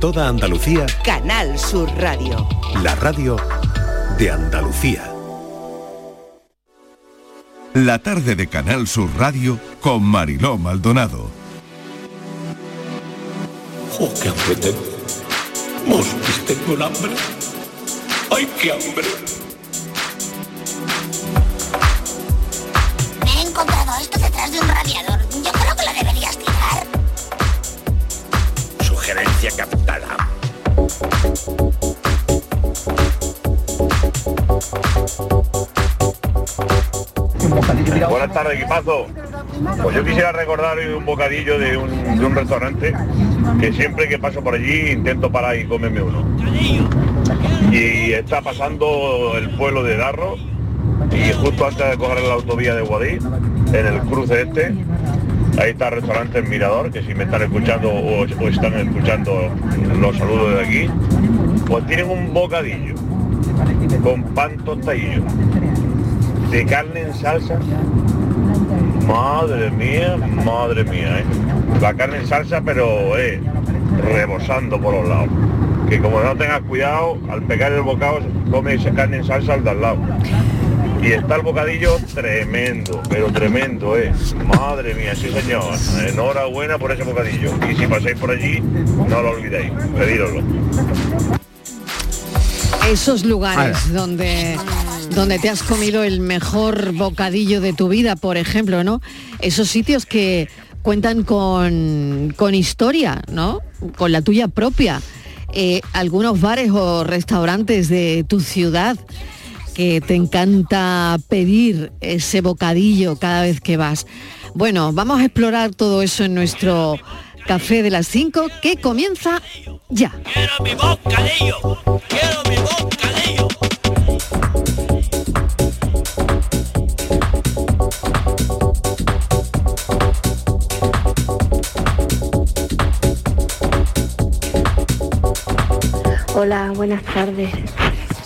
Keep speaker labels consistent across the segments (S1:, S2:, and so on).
S1: Toda Andalucía,
S2: Canal Sur Radio.
S1: la radio de Andalucía.
S3: La tarde de Canal Sur Radio con Mariló Maldonado.
S4: ¡Oh, qué hambre tengo! ¡Mosquis, tengo un hambre! ¡Ay, qué hambre!
S5: Buenas tardes, equipazo. Pues yo quisiera recordar un bocadillo de un, restaurante que siempre que paso por allí intento parar y comerme uno. Y está pasando el pueblo de Darro y justo antes de coger la autovía de Guadix, en el cruce este, ahí está el restaurante El Mirador, que si me están escuchando o, o están escuchando los saludos de aquí, pues tienen un bocadillo con pan tostadillo de carne en salsa. Madre mía, madre mía, ¿eh? La carne en salsa, pero eh, rebosando por los lados. Que como no tengas cuidado, al pegar el bocado, come esa carne en salsa al de al lado. Y está el bocadillo tremendo, pero tremendo, ¿eh? Madre mía, sí señor. Enhorabuena por ese bocadillo. Y si pasáis por allí, no lo olvidéis, pedíroslo.
S6: Esos lugares donde donde te has comido el mejor bocadillo de tu vida, por ejemplo, ¿no? Esos sitios que cuentan con, con historia, ¿no? Con la tuya propia. Eh, algunos bares o restaurantes de tu ciudad que te encanta pedir ese bocadillo cada vez que vas. Bueno, vamos a explorar todo eso en nuestro café de las 5 que comienza ya.
S4: ¡Quiero mi bocadillo! ¡Quiero mi bocadillo!
S7: Hola, buenas tardes.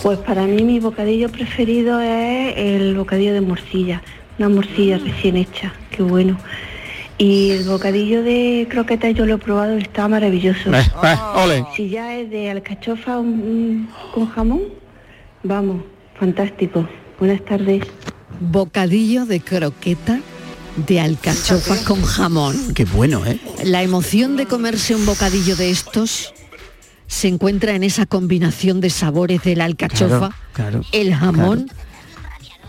S7: Pues para mí mi bocadillo preferido es el bocadillo de morcilla, una morcilla recién hecha, qué bueno. Y el bocadillo de croquetas yo lo he probado, está maravilloso.
S8: Eh, eh, ole.
S7: Si ya es de alcachofa mm, con jamón, vamos, fantástico. Buenas tardes.
S6: Bocadillo de croqueta de alcachofa con jamón.
S8: Qué bueno, ¿eh?
S6: La emoción de comerse un bocadillo de estos se encuentra en esa combinación de sabores de la alcachofa,
S8: Claro, claro,
S6: el jamón,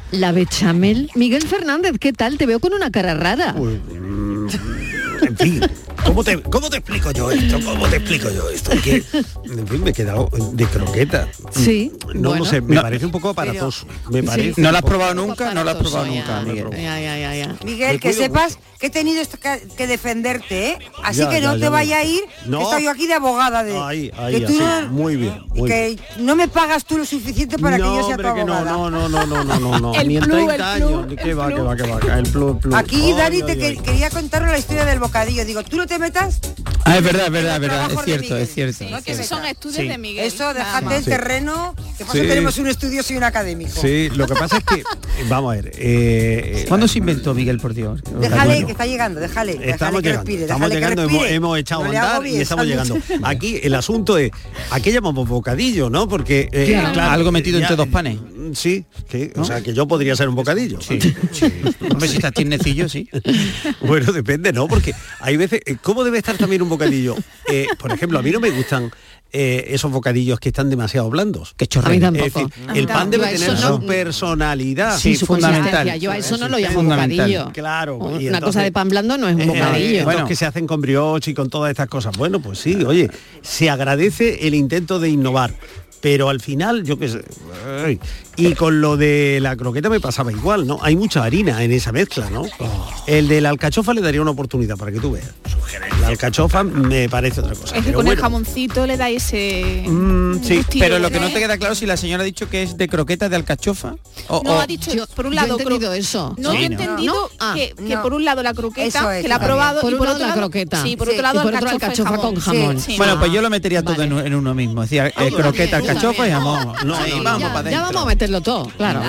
S6: la bechamel. Miguel Fernández, ¿qué tal? Te veo con una cara rara.
S9: En fin, ¿cómo te, ¿cómo te explico yo esto? ¿Cómo te explico yo esto? Que, en fin, me he quedado de croqueta.
S6: Sí,
S9: No,
S6: bueno.
S9: no sé, me
S8: No.
S9: parece un poco aparatoso. Me parece
S8: ¿No
S9: un
S8: la has probado nunca? No la has probado
S6: Ya,
S8: nunca, Miguel.
S6: ya, ya, ya, ya.
S10: Miguel, que sepas que he tenido esto que, que defenderte, ¿eh? Así
S9: Ya,
S10: que no
S9: ya,
S10: te
S9: ya
S10: vaya a ir,
S9: No.
S10: que estoy yo aquí de abogada de...
S9: Ahí, ahí,
S10: que tú
S9: así.
S10: no-
S9: Muy bien, muy
S10: que no me pagas tú lo suficiente para que
S9: no,
S10: yo sea tu
S9: no,
S10: abogada.
S9: no, no, no, no, no, no, no.
S10: El
S9: Ni en
S10: plus,
S9: 30
S10: el
S9: años, que va, que va, que va, el plus, plus.
S10: Aquí Dani te quería contaros la historia del bocadillo. Digo, tú no te metas.
S8: Ah, es verdad, es verdad, es verdad, es cierto, es cierto.
S10: No te
S8: es
S10: metas.
S11: estudios
S8: Sí.
S11: de Miguel.
S10: Eso,
S11: más.
S10: el
S9: Sí.
S10: terreno. Que pasa
S9: Sí.
S10: tenemos un estudio, soy un académico.
S9: Sí, lo que pasa es que, vamos a ver, eh,
S8: ¿Cuándo se inventó Miguel, por Dios?
S10: Déjale, que está llegando, déjale. déjale
S9: Estamos
S10: que
S9: llegando,
S10: respire,
S9: estamos
S10: déjale que
S9: llegando, hemos, hemos echado
S10: No
S9: a andar y estamos llegando. Aquí el asunto es, ¿a qué llamamos bocadillo, no? Porque eh,
S8: Claro. Algo metido entre dos panes.
S9: Sí, que, o sea que yo podría ser un bocadillo.
S8: Sí, sí. Hombre, si estás tiernecillo, sí.
S9: Bueno, depende, ¿no? Porque hay veces, eh, ¿cómo debe estar también un bocadillo? Eh, por ejemplo, a mí no me gustan eh, esos bocadillos que están demasiado blandos.
S8: Que
S6: tampoco.
S9: Es decir,
S6: A mí
S9: el pan debe tener su personalidad.
S8: Sí,
S6: su
S8: fundamental.
S6: consistencia. Yo a eso no lo llamo bocadillo.
S9: Claro. y
S6: Una
S9: entonces-
S6: cosa de pan blando no es un
S9: Eh,
S6: bocadillo.
S9: estos
S8: Bueno.
S9: que se hacen con brioche y con todas estas cosas. Bueno, pues sí, oye, se agradece el intento de innovar. Pero al final, yo qué sé. ay, Y con lo de la croqueta me pasaba igual, ¿no? Hay mucha harina en esa mezcla, ¿no? El de la alcachofa le daría una oportunidad para que tú veas. La alcachofa me parece otra cosa.
S11: Es que con el jamoncito le da ese...
S9: Mm, sí,
S8: Pero lo que
S11: ¿eh?
S8: no te queda claro si la señora ha dicho que es de croquetas de alcachofa. O,
S11: No,
S8: o-
S11: ha dicho,
S6: Yo-
S11: por un
S6: yo he
S11: lado...
S6: entendido eso.
S11: No,
S8: Sí,
S11: yo he entendido
S6: ¿No? Ah,
S11: que, que
S10: no.
S11: por un lado la croqueta,
S10: es,
S11: que la ha probado,
S6: Por
S11: y por
S6: lado
S11: otro
S6: la
S11: lado...
S6: croqueta.
S11: Sí, por
S10: Sí.
S11: otro lado
S6: Y por otro
S11: alcachofa,
S6: con jamón.
S11: Sí.
S8: Bueno, pues
S6: Ah,
S8: yo lo metería todo en,
S6: vale.
S8: en uno mismo. Es decir, eh,
S6: también,
S8: croqueta, alcachofa y
S6: también.
S8: jamón.
S9: No,
S8: Sí,
S9: no,
S8: vamos
S6: ya,
S8: para
S6: ya
S8: adentro.
S6: vamos a meterlo todo, claro.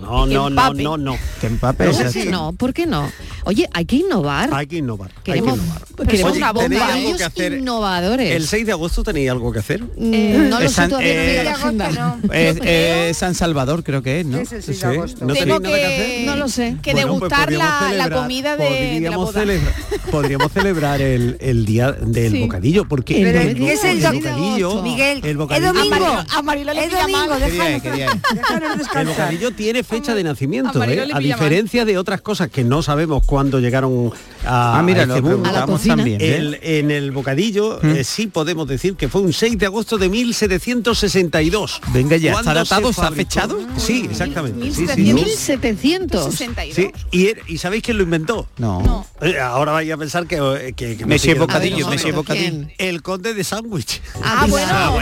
S9: No, no, no, no, no.
S8: Que empape.
S6: No,
S8: exacto.
S6: no, ¿por qué no? Oye, hay que innovar.
S9: Hay que innovar. hay que
S6: Queremos,
S9: innovar.
S6: queremos
S11: una bomba.
S9: ¿Tenéis algo
S6: Bocadillos
S9: que hacer?
S6: innovadores.
S9: ¿El 6 de agosto tenéis algo que hacer?
S6: Mm, no lo
S8: Eh,
S6: sé,
S8: San-
S6: todavía no
S8: eh,
S6: la agenda.
S8: Eh, San Salvador creo que es, ¿no?
S10: Es el 6
S9: Sí.
S10: de agosto.
S9: ¿No
S11: Tengo
S9: tenéis nada que hacer?
S6: No lo sé.
S11: que
S9: Bueno, pues
S11: degustar la, comida de, de la
S9: podríamos
S11: boda.
S9: celebrar- podríamos celebrar el, el día del
S11: Sí.
S9: bocadillo porque
S6: El
S9: el,
S6: bocadillo.
S10: ¿Qué es el
S9: el
S10: doc-
S9: bocadillo
S10: Miguel,
S9: el
S10: es
S9: bocadillo
S10: domingo.
S11: A Marilo le pilla
S10: domingo,
S11: mal.
S9: El bocadillo tiene fecha de nacimiento,
S11: a
S9: ¿eh? a diferencia de otras cosas que no sabemos cuándo llegaron a,
S8: Ah, mira,
S9: a
S8: lo
S9: este
S6: cocina.
S8: también. ¿eh?
S9: El- en el bocadillo
S8: ¿Mm?
S9: eh, sí podemos decir que fue un 6 de agosto de 1762.
S8: Venga, ya, ¿está
S9: ¿Cuándo
S8: datado?
S9: se
S8: ¿Está fechado?
S9: Sí, exactamente. sí, sí,
S6: 1700.
S11: 62.
S9: Sí, y, er- ¿y sabéis quién lo inventó?
S8: No.
S11: No.
S9: Eh, ahora vais a pensar que, que, que me
S8: Bocadillo, Monsieur Bocadillo.
S6: ¿Quién?
S9: El conde de sándwich.
S11: Ah, bueno,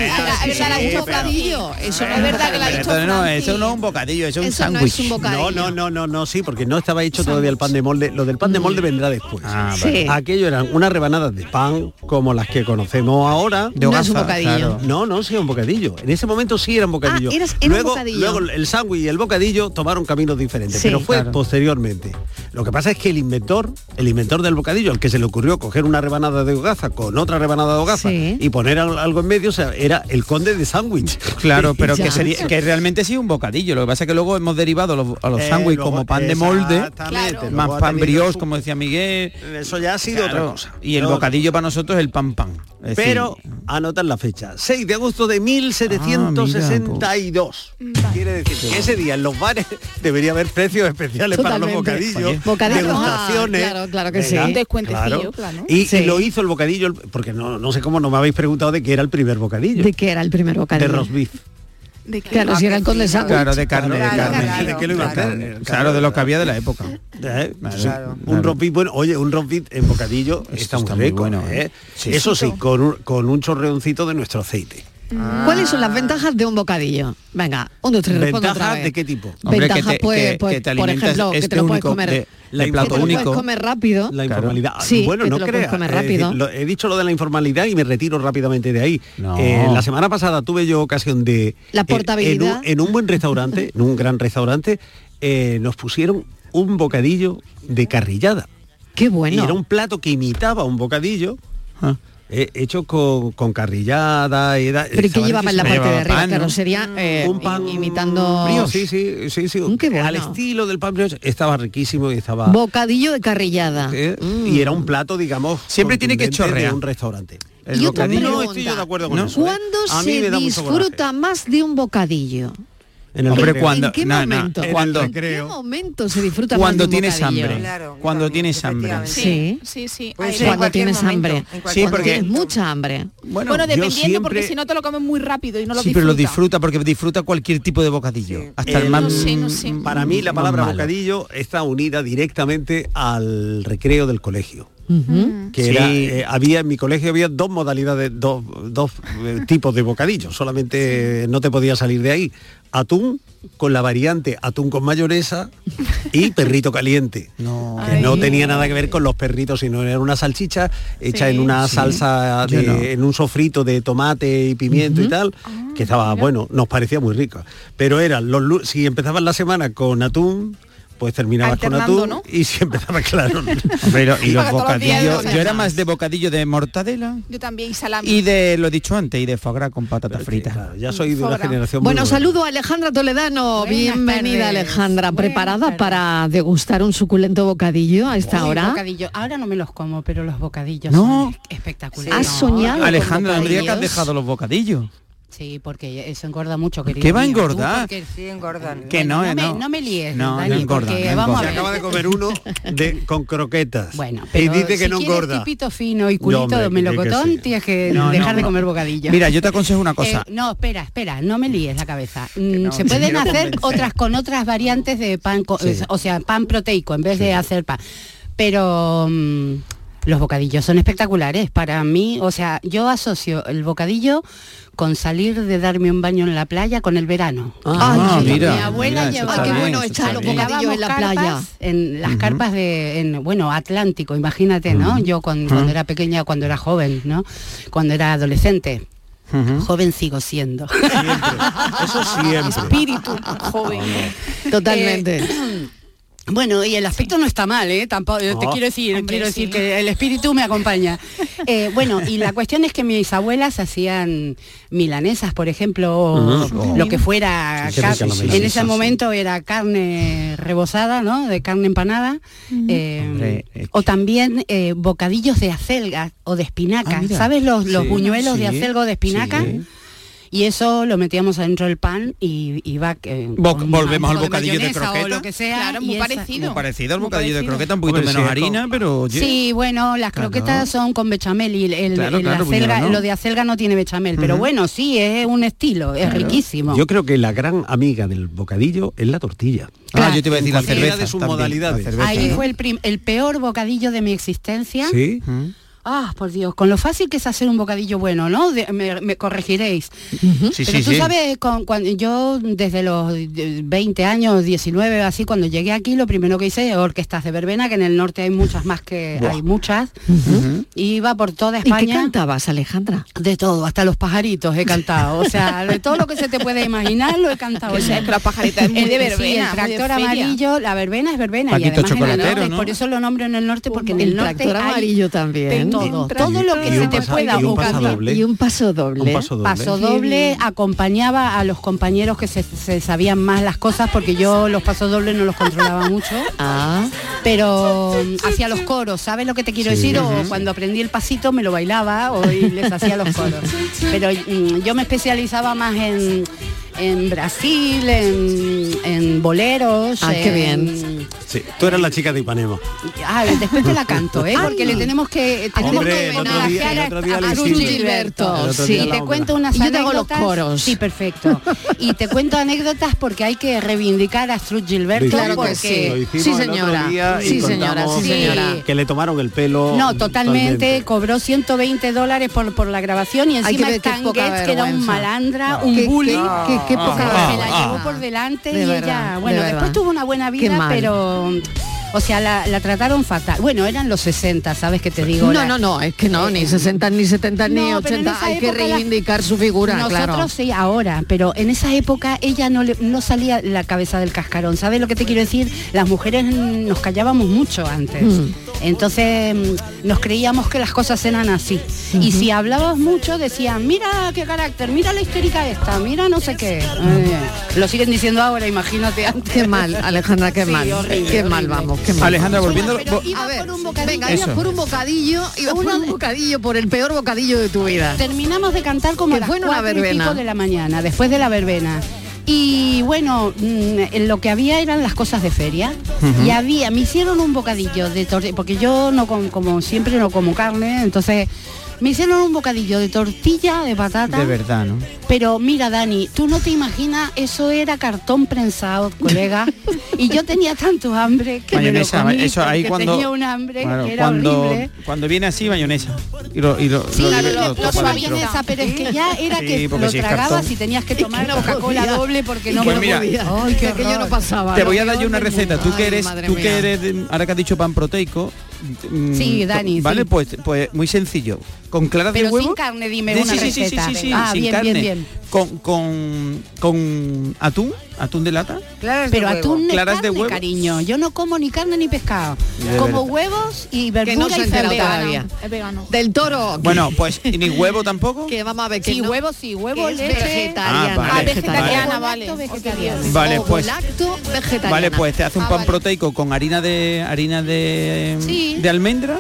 S11: Bocadillo. Eso no es verdad que la ha dicho
S8: Pero no, eso no es un bocadillo, eso es un
S6: Eso no es
S8: sándwich.
S6: un bocadillo.
S9: No, no, no, no, no, sí, porque no estaba hecho todavía el pan de molde. Lo del pan de molde vendrá después.
S8: Ah,
S6: Sí.
S9: Aquello eran unas rebanadas de pan como las que conocemos ahora.
S8: De
S6: No es un
S8: hogaza,
S6: bocadillo.
S8: claro.
S9: No, no, sí, un bocadillo. En ese momento sí era un bocadillo.
S6: Ah, eras- era un
S9: luego,
S6: bocadillo.
S9: luego el sándwich y el bocadillo tomaron caminos diferentes,
S6: Sí.
S9: pero fue
S8: Claro.
S9: posteriormente. Lo que pasa es que el inventor, el inventor del bocadillo, al que se le ocurrió coger una rebanada de hogaza con otra rebanada de hogaza
S6: Sí.
S9: y poner al- algo en medio, o sea, era el conde de sándwich.
S8: Claro, pero que sería que realmente sí un bocadillo. Lo que pasa es que luego hemos derivado a los, a los
S9: Eh,
S8: sándwiches como pan de molde,
S11: Claro.
S8: más pan brioche, como decía Miguel.
S9: Eso ya ha sido
S8: Claro,
S9: otra cosa.
S8: Y el bocadillo para nosotros es el pan pan. Es
S9: Pero
S8: decir,
S9: anotan la fecha, 6 de agosto de 1762. Quiere decir que ese día en los bares debería haber precios especiales para los bocadillos,
S8: Oye.
S6: Bocadillos,
S9: degustaciones.
S6: ah, claro, claro que
S9: Venga,
S6: sí.
S11: Un descuentecillo, claro.
S9: Y, y
S6: Sí.
S9: lo hizo el bocadillo, porque no, no sé cómo no me habéis preguntado de qué era el primer bocadillo.
S6: ¿De qué era el primer bocadillo?
S9: Roast beef.
S11: ¿De qué?
S6: Claro, si era el conde sándwich.
S8: claro, de carne, de carne.
S10: claro,
S9: ¿De qué lo iba a
S10: claro.
S9: hacer?
S8: Claro, de lo que había de la época.
S9: ¿Eh?
S8: Claro.
S9: Sí.
S10: Claro.
S9: Un roast beef, bueno, oye, un roast beef en bocadillo
S8: Esto
S9: está,
S8: está
S9: muy
S8: muy
S9: rico,
S8: bueno,
S9: ¿eh?
S8: ¿eh? Sí.
S9: Eso sí, con un, con un chorreoncito de nuestro aceite.
S6: ¿Cuáles son las ventajas de un bocadillo? Venga, un, dos, tres, responde otra
S9: ¿Ventajas
S6: vez.
S9: de qué tipo?
S8: Que
S6: Ventajas, pues,
S8: que-
S6: pues,
S8: que
S6: por ejemplo, que
S8: este
S6: te lo puedes comer.
S8: de-
S9: la
S8: plato
S6: que te lo puedes
S8: único.
S6: comer rápido.
S9: La
S8: Claro.
S9: informalidad.
S6: Sí,
S9: bueno,
S6: que
S9: no
S6: te lo puedes
S9: creas.
S6: comer
S9: es
S6: rápido.
S9: decir, lo- he dicho lo de la informalidad y me retiro rápidamente de ahí.
S8: No.
S9: Eh, la semana pasada tuve yo ocasión de...
S6: La
S9: eh,
S6: portabilidad.
S9: en, un, en un buen restaurante, en un gran restaurante, eh, nos pusieron un bocadillo de carrillada.
S6: Qué
S9: Y
S6: bueno.
S9: era un plato que imitaba un bocadillo.
S8: Ah.
S9: Eh, hecho con, con carrillada y da-
S6: Pero ¿y qué llevaba en la parte de arriba?
S8: pan,
S6: claro,
S8: ¿no?
S6: sería eh,
S9: un pan
S6: imitando
S9: sí, sí, sí, sí.
S6: Mm, qué bueno.
S9: Al estilo del pan brioche. Estaba riquísimo y estaba...
S6: bocadillo de carrillada.
S9: Eh,
S6: Mm.
S9: Y era un plato, digamos,
S8: Siempre tiene que chorrear.
S9: de un restaurante.
S8: El
S6: Y otra
S8: bocadillo-
S9: No estoy yo de acuerdo con
S8: ¿No?
S9: eso. ¿eh?
S6: ¿Cuándo se disfruta más de un bocadillo?
S9: En el
S8: Hombre, cuando-
S6: ¿En qué
S8: no, no,
S6: momento?
S8: cuando-
S6: ¿En qué momento se disfruta
S8: Cuando tienes
S6: bocadillo?
S8: hambre.
S10: Claro,
S8: Cuando
S10: también,
S8: tienes hambre.
S6: Sí.
S11: Sí, sí.
S10: En
S6: Cuando tienes
S10: momento,
S6: hambre.
S8: Sí,
S6: Cuando
S8: porque-
S6: tienes mucha hambre.
S8: Bueno,
S11: dependiendo, porque si no te lo comes muy rápido y no lo
S8: sí, pero lo disfruta porque disfruta cualquier tipo de bocadillo.
S10: Sí.
S8: Hasta el
S9: El-
S8: más
S11: No sé, no sé.
S9: Para mí la palabra bocadillo está unida directamente al recreo del colegio.
S6: Ujú.
S9: que
S8: Sí.
S9: era, eh, había en mi colegio había dos modalidades, dos, dos, eh, tipos de bocadillos, solamente no te podía salir de ahí. Atún con la variante atún con mayonesa y perrito caliente.
S8: No.
S9: Que no tenía nada que ver con los perritos, sino era una salchicha hecha
S11: Sí.
S9: en una
S8: Sí.
S9: salsa, de-
S8: no.
S9: en un sofrito de tomate y pimiento y tal, que estaba bueno, nos parecía muy rico. Pero eran los si empezabas la semana con atún, pues terminabas con atún
S11: ¿no?
S9: y si empezabas claro.
S8: Hombre, y lo- y los bocadillos, yo era más de bocadillo de mortadela
S11: Yo también, y salami.
S8: y de, lo dicho antes, y de foie gras con patatas fritas.
S9: Claro, ya soy de una generación
S6: Bueno, saludo a Alejandra Toledano.
S12: Buenas
S6: Bienvenida,
S12: tardes.
S6: Alejandra.
S12: Buenas
S6: ¿Preparada
S12: tardes.
S6: para degustar un suculento bocadillo a esta
S12: Uy,
S6: hora?
S12: bocadillo. Ahora no me los como, pero los bocadillos
S8: No.
S12: son espectaculares.
S6: ¿Has soñado con
S8: Alejandra, digas que has dejado los bocadillos.
S12: Sí, porque eso engorda mucho, querido
S8: ¿Qué va a engordar?
S12: porque-
S10: Sí, engordan.
S8: Que no,
S12: no, me,
S8: no.
S12: no me líes,
S8: No,
S12: Dani,
S8: no engorda,
S12: porque
S8: no
S12: vamos
S9: Se
S12: a ver.
S9: acaba de comer uno de, con croquetas.
S12: Bueno,
S9: y
S12: pero
S9: dice que
S12: si
S9: no
S12: quieres
S9: engorda.
S12: tipito fino y
S9: No,
S12: culito
S9: hombre, que- que
S12: melocotón,
S9: sí.
S12: tienes que
S8: No,
S12: dejar
S8: no,
S12: de comer bocadillo.
S8: Mira, yo te aconsejo una cosa.
S12: Eh, no, espera, espera, no me líes la cabeza. Mm,
S8: no,
S12: se pueden hacer
S8: convencer.
S12: otras con otras variantes de pan,
S9: Sí.
S12: o sea, pan proteico en vez de hacer pan. Pero mm, los bocadillos son espectaculares para mí, o sea, yo asocio el bocadillo con salir de darme un baño en la playa con el verano.
S8: Ah,
S6: Ay,
S8: mira.
S12: mi abuela
S8: mira,
S12: llevaba
S6: qué bueno echar
S8: está
S6: los bocadillos en la
S12: carpas
S6: playa.
S12: En las carpas de, en, bueno, Atlántico, imagínate, ¿no? Yo cuando, cuando era pequeña, cuando era joven, ¿no? Cuando era adolescente. Joven sigo siendo.
S9: Siempre. Eso siempre.
S11: Espíritu joven.
S6: Totalmente.
S12: Bueno, y el aspecto no está mal, ¿eh? Tampoco, te
S6: Oh.
S12: quiero decir,
S6: Hombre,
S12: quiero
S6: sí.
S12: decir que el espíritu me acompaña. Eh, bueno, y la cuestión es que mis abuelas hacían milanesas, por ejemplo, o
S9: Ujú.
S12: lo que fuera.
S9: Sí,
S12: en ese
S9: sí.
S12: momento era carne rebozada, ¿no? De carne empanada. eh,
S8: Hombre, eh,
S12: o también eh, bocadillos de acelga o de espinaca.
S8: Ah.
S12: ¿Sabes los, los
S8: Sí,
S12: buñuelos de
S8: sí,
S12: acelga o de espinaca? Y eso lo metíamos adentro del pan y iba eh,
S8: volvemos al bocadillo de croqueta.
S12: O lo que sea.
S11: Claro, muy parecido.
S8: Muy parecido al
S11: Muy
S8: bocadillo de croqueta, un poquito
S9: Hombre,
S8: menos
S9: sí,
S8: harina,
S9: con-
S8: pero oye,
S12: Sí, bueno, las
S8: Claro.
S12: croquetas son con bechamel y el, el-
S8: Claro,
S12: el
S8: claro,
S12: acelga-
S8: no.
S12: lo de acelga no tiene bechamel, pero bueno, sí, es un estilo, es riquísimo.
S9: Yo creo que la gran amiga del bocadillo es la tortilla.
S8: Ah, yo te iba a decir la cerveza.
S9: de sus modalidades.
S8: cerveza.
S12: Ahí fue el, peor bocadillo de mi existencia.
S9: Sí.
S12: Ah, por Dios, con lo fácil que es hacer un bocadillo bueno, ¿no? De- me, me corregiréis.
S8: Sí,
S12: Pero
S8: sí,
S12: tú
S8: sí.
S12: sabes, con, cuando yo desde los eh, 20 años, 19, así, cuando llegué aquí, lo primero que hice orquestas de verbena, que en el norte hay muchas más que
S8: Buah.
S12: hay muchas. Iba por toda
S6: ¿Y qué
S12: España.
S6: cantabas, Alejandra?
S12: De todo, hasta los pajaritos he cantado. O sea, de todo lo que se te puede imaginar lo he cantado.
S11: O sea, es que la pajarita es muy
S12: El-
S11: de
S12: sí,
S11: verbena,
S12: el tractor amarillo, la verbena es verbena.
S8: Paquito
S12: y además en el norte,
S8: ¿no?
S12: por eso lo nombro en el norte, porque en el,
S6: El
S12: norte
S6: tractor
S12: hay
S6: amarillo también.
S12: Todo. Todo lo que se te pueda
S9: y un paso
S12: ocurrir.
S9: doble.
S6: Y un paso doble.
S9: Un paso doble.
S12: Paso acompañaba a los compañeros que se, se sabían más las cosas porque yo los pasos dobles no los controlaba mucho.
S6: Ah,
S12: pero mm, hacía los coros, ¿sabes lo que te quiero
S9: Sí.
S12: decir? O cuando aprendí el pasito me lo bailaba o y les hacía los coros. Pero mm, yo me especializaba más en, en Brasil, en, en boleros.
S6: Ah, qué
S12: en-
S6: bien.
S9: Sí. Tú eras la chica de Ipanema.
S12: Ah, después te la canto, ¿eh? Porque le tenemos que tenemos
S9: Hombre,
S12: que homenajear a- a Cruz. Gilberto. Sí, te cuento unas
S6: yo te hago los
S12: anécdotas.
S6: coros.
S12: Sí, perfecto. Y te cuento anécdotas porque hay que reivindicar a Strut Gilberto
S6: Claro que
S12: porque
S6: sí.
S9: Hicimos
S6: Sí,
S9: otro
S6: señora. Sí, señora, sí, señora.
S9: Que le tomaron el pelo.
S12: No, totalmente, cobró 120 dólares por, por la grabación y
S6: Hay que
S12: encima
S6: ver qué
S12: que era un malandra,
S6: Qué-
S12: un
S6: qué-
S12: bully,
S6: qué- qué poca
S12: que
S6: vergüenza.
S12: la llevó por delante
S6: De
S12: y
S6: verdad,
S12: ella, bueno, después tuvo una buena vida, pero, o sea, la, la trataron fatal. Bueno, eran los 60, ¿sabes qué te digo?
S6: no,
S12: La-
S6: no, no, es que no, ni 60, ni 70, ni
S12: No, pero en
S6: 80.
S12: esa
S6: Hay que
S12: la-
S6: reivindicar su figura,
S12: Nosotros
S6: claro.
S12: sí, ahora, pero en esa época ella no, le- no salía la cabeza del cascarón. ¿Sabes lo que te quiero decir? Las mujeres nos callábamos mucho antes.
S6: Mm.
S12: Entonces mm, nos creíamos que las cosas eran así. Y si hablabas mucho decían, mira qué carácter, mira la histérica esta, mira no sé qué. Eh, lo siguen diciendo ahora, imagínate antes.
S6: Qué mal, Alejandra, qué
S12: Sí,
S6: mal.
S12: horrible,
S6: qué mal vamos, qué mal.
S8: Alejandra, volviendo...
S12: Pero iba
S6: A ver,
S12: por un bocadillo.
S6: venga, ibas por un bocadillo, ibas por un bocadillo, por el peor bocadillo de tu vida.
S12: Terminamos de cantar como
S6: Que
S12: a las
S6: fue en una
S12: cuatro y
S6: verbena.
S12: pico de la mañana, después de la verbena. Y bueno, mm, lo que había eran las cosas de feria. Y había, me hicieron un bocadillo de tortilla, porque yo no com- como siempre no como carne, entonces me hicieron un bocadillo de tortilla de patata.
S8: De verdad, ¿no?
S12: Pero mira, Dani, tú no te imaginas, eso era cartón prensado, colega. y yo tenía tanto hambre que
S8: Mayonesa,
S12: me lo comí
S8: eso ahí cuando...
S12: tenía un hambre
S8: Claro,
S12: que era
S8: cuando,
S12: horrible.
S8: cuando viene así, mayonesa. Y lo, y lo,
S12: Sí,
S8: lo-
S12: claro,
S8: lo-
S12: lo,
S8: lo
S12: lo mayonesa, pero es que ya era
S8: Sí,
S12: que lo
S8: si
S12: tragabas y tenías que tomar
S6: no
S12: Coca-Cola doble porque no
S8: Pues
S12: me
S8: mira,
S12: podía.
S6: Ay, que aquello no pasaba.
S8: Te
S6: lo
S8: voy a dar yo una receta. Tú que eres, tú que eres, de- ahora que has dicho pan proteico. mm,
S12: Sí, Dani,
S8: Vale, pues, pues muy sencillo. Con claras
S12: Pero
S8: de huevo.
S12: sin carne, dime
S8: Sí,
S12: una
S8: sí, sí, sí,
S12: receta.
S8: sí, sí, sí,
S12: ah,
S8: sin
S12: bien,
S8: carne.
S12: bien, bien.
S8: Con, con, con atún, atún de lata.
S10: Claras de
S12: Pero
S10: huevo.
S12: atún
S8: Claras de huevo.
S12: cariño. Yo no como ni carne ni pescado.
S8: De
S12: Como
S8: verdad.
S12: huevos y
S6: Que
S12: verdura
S6: no
S12: y
S6: todavía.
S11: Es vegano.
S6: Del toro.
S8: Bueno, pues y ni huevo tampoco.
S6: que vamos a ver que
S12: Sí,
S6: no-
S12: huevos sí,
S6: que
S12: leche.
S6: vegetariana.
S8: Ah, vale.
S11: Ah, vegetariana, vale.
S8: Vale, pues-
S6: lacto, vegetariana.
S8: Vale, pues te hace un
S12: Ah,
S8: pan proteico con harina de harina de,
S12: Sí.
S8: de almendra,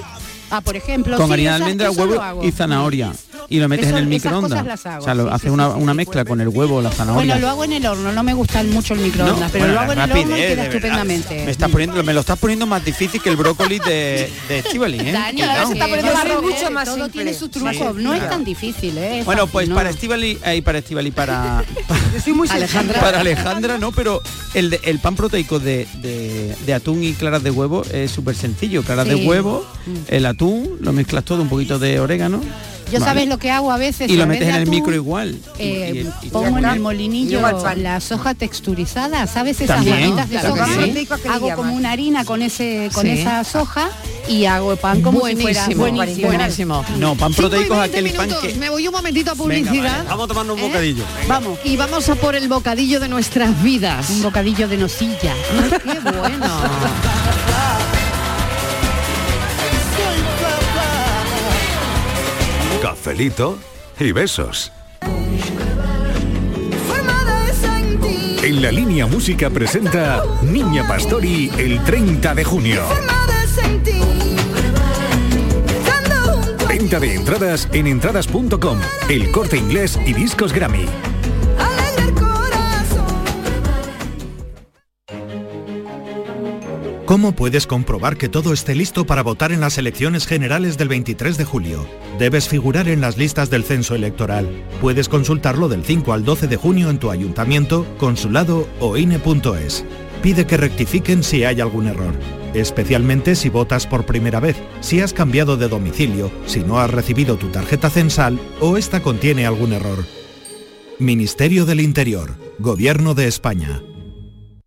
S12: Ah, por ejemplo,
S8: con
S12: sí,
S8: harina de almendra, huevo y zanahoria. Y lo metes
S12: Eso-
S8: en el
S12: esas
S8: microondas.
S12: cosas las hago,
S8: o sea, lo
S12: sí,
S8: haces
S12: sí,
S8: una,
S12: sí, sí.
S8: una mezcla con el huevo, la zanahoria.
S12: Bueno, lo hago en el horno, no me gusta mucho el microondas,
S8: No,
S12: pero
S8: bueno,
S12: lo hago en el horno y queda
S8: verdad.
S12: estupendamente.
S8: Me, estás poniendo, me lo estás poniendo más difícil que el brócoli de, de Estivali, ¿eh?
S12: Dani,
S8: Cuidado.
S12: que
S11: está poniendo más
S10: mucho más
S12: todo
S10: simple.
S12: tiene su truco,
S8: Sí,
S12: no es tan difícil, ¿eh?
S8: Bueno,
S12: fácil,
S8: pues
S12: ¿no?
S8: para Estivali, eh, para Estivali, para,
S10: Yo soy muy
S6: Alejandra.
S8: para Alejandra, no, pero el, de- el pan proteico de, de- de atún y claras de huevo es súper sencillo. Claras de huevo, el atún, lo mezclas todo, un poquito de orégano.
S12: Yo
S8: ¿vale?
S12: sabes lo que hago a veces.
S8: Y lo metes en el
S12: atún,
S8: micro igual.
S12: Eh,
S8: y- y-
S12: pongo en el molinillo la soja texturizada, ¿sabes? Esas
S8: También,
S12: bolitas de
S8: claro
S12: soja.
S8: sí.
S10: ¿Proteico a qué le
S12: Hago como una harina con ese con
S6: Sí.
S12: esa soja y hago pan como si fuera
S6: Buenísimo,
S12: buenísimo.
S6: buenísimo.
S8: No, pan proteico es
S6: 20
S8: aquel pan que...
S6: Me voy un momentito a
S8: Venga,
S6: publicidad.
S8: vale.
S9: Vamos a tomarnos un
S6: ¿Eh?
S9: bocadillo.
S6: Vamos. Y vamos a por el bocadillo de nuestras vidas.
S12: Un bocadillo de nocilla.
S6: Qué bueno.
S1: Cafelito y besos. En la línea música presenta Niña Pastori el 30 de junio. Venta de entradas en entradas.com, el corte inglés y discos Grammy.
S13: ¿Cómo puedes comprobar que todo esté listo para votar en las elecciones generales del 23 de julio? Debes figurar en las listas del censo electoral. Puedes consultarlo del 5 al 12 de junio en tu ayuntamiento, consulado o INE.es. Pide que rectifiquen si hay algún error, especialmente si votas por primera vez, si has cambiado de domicilio, si no has recibido tu tarjeta censal o esta contiene algún error. Ministerio del Interior, Gobierno de España.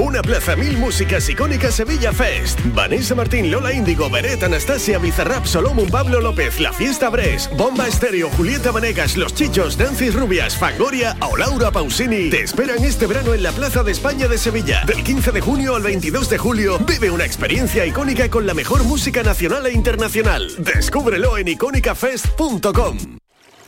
S14: Una plaza mil músicas icónicas Sevilla Fest. Vanessa Martín, Lola Índigo, Beret, Anastasia, Bizarrap, Solomon, Pablo López, La Fiesta Bres, Bomba Estéreo, Julieta Vanegas, Los Chichos, Nancy Rubias, Fangoria o Laura Pausini. Te esperan este verano en la Plaza de España de Sevilla. Del 15 de junio al 22 de julio, vive una experiencia icónica con la mejor música nacional e internacional. Descúbrelo en icónicafest.com.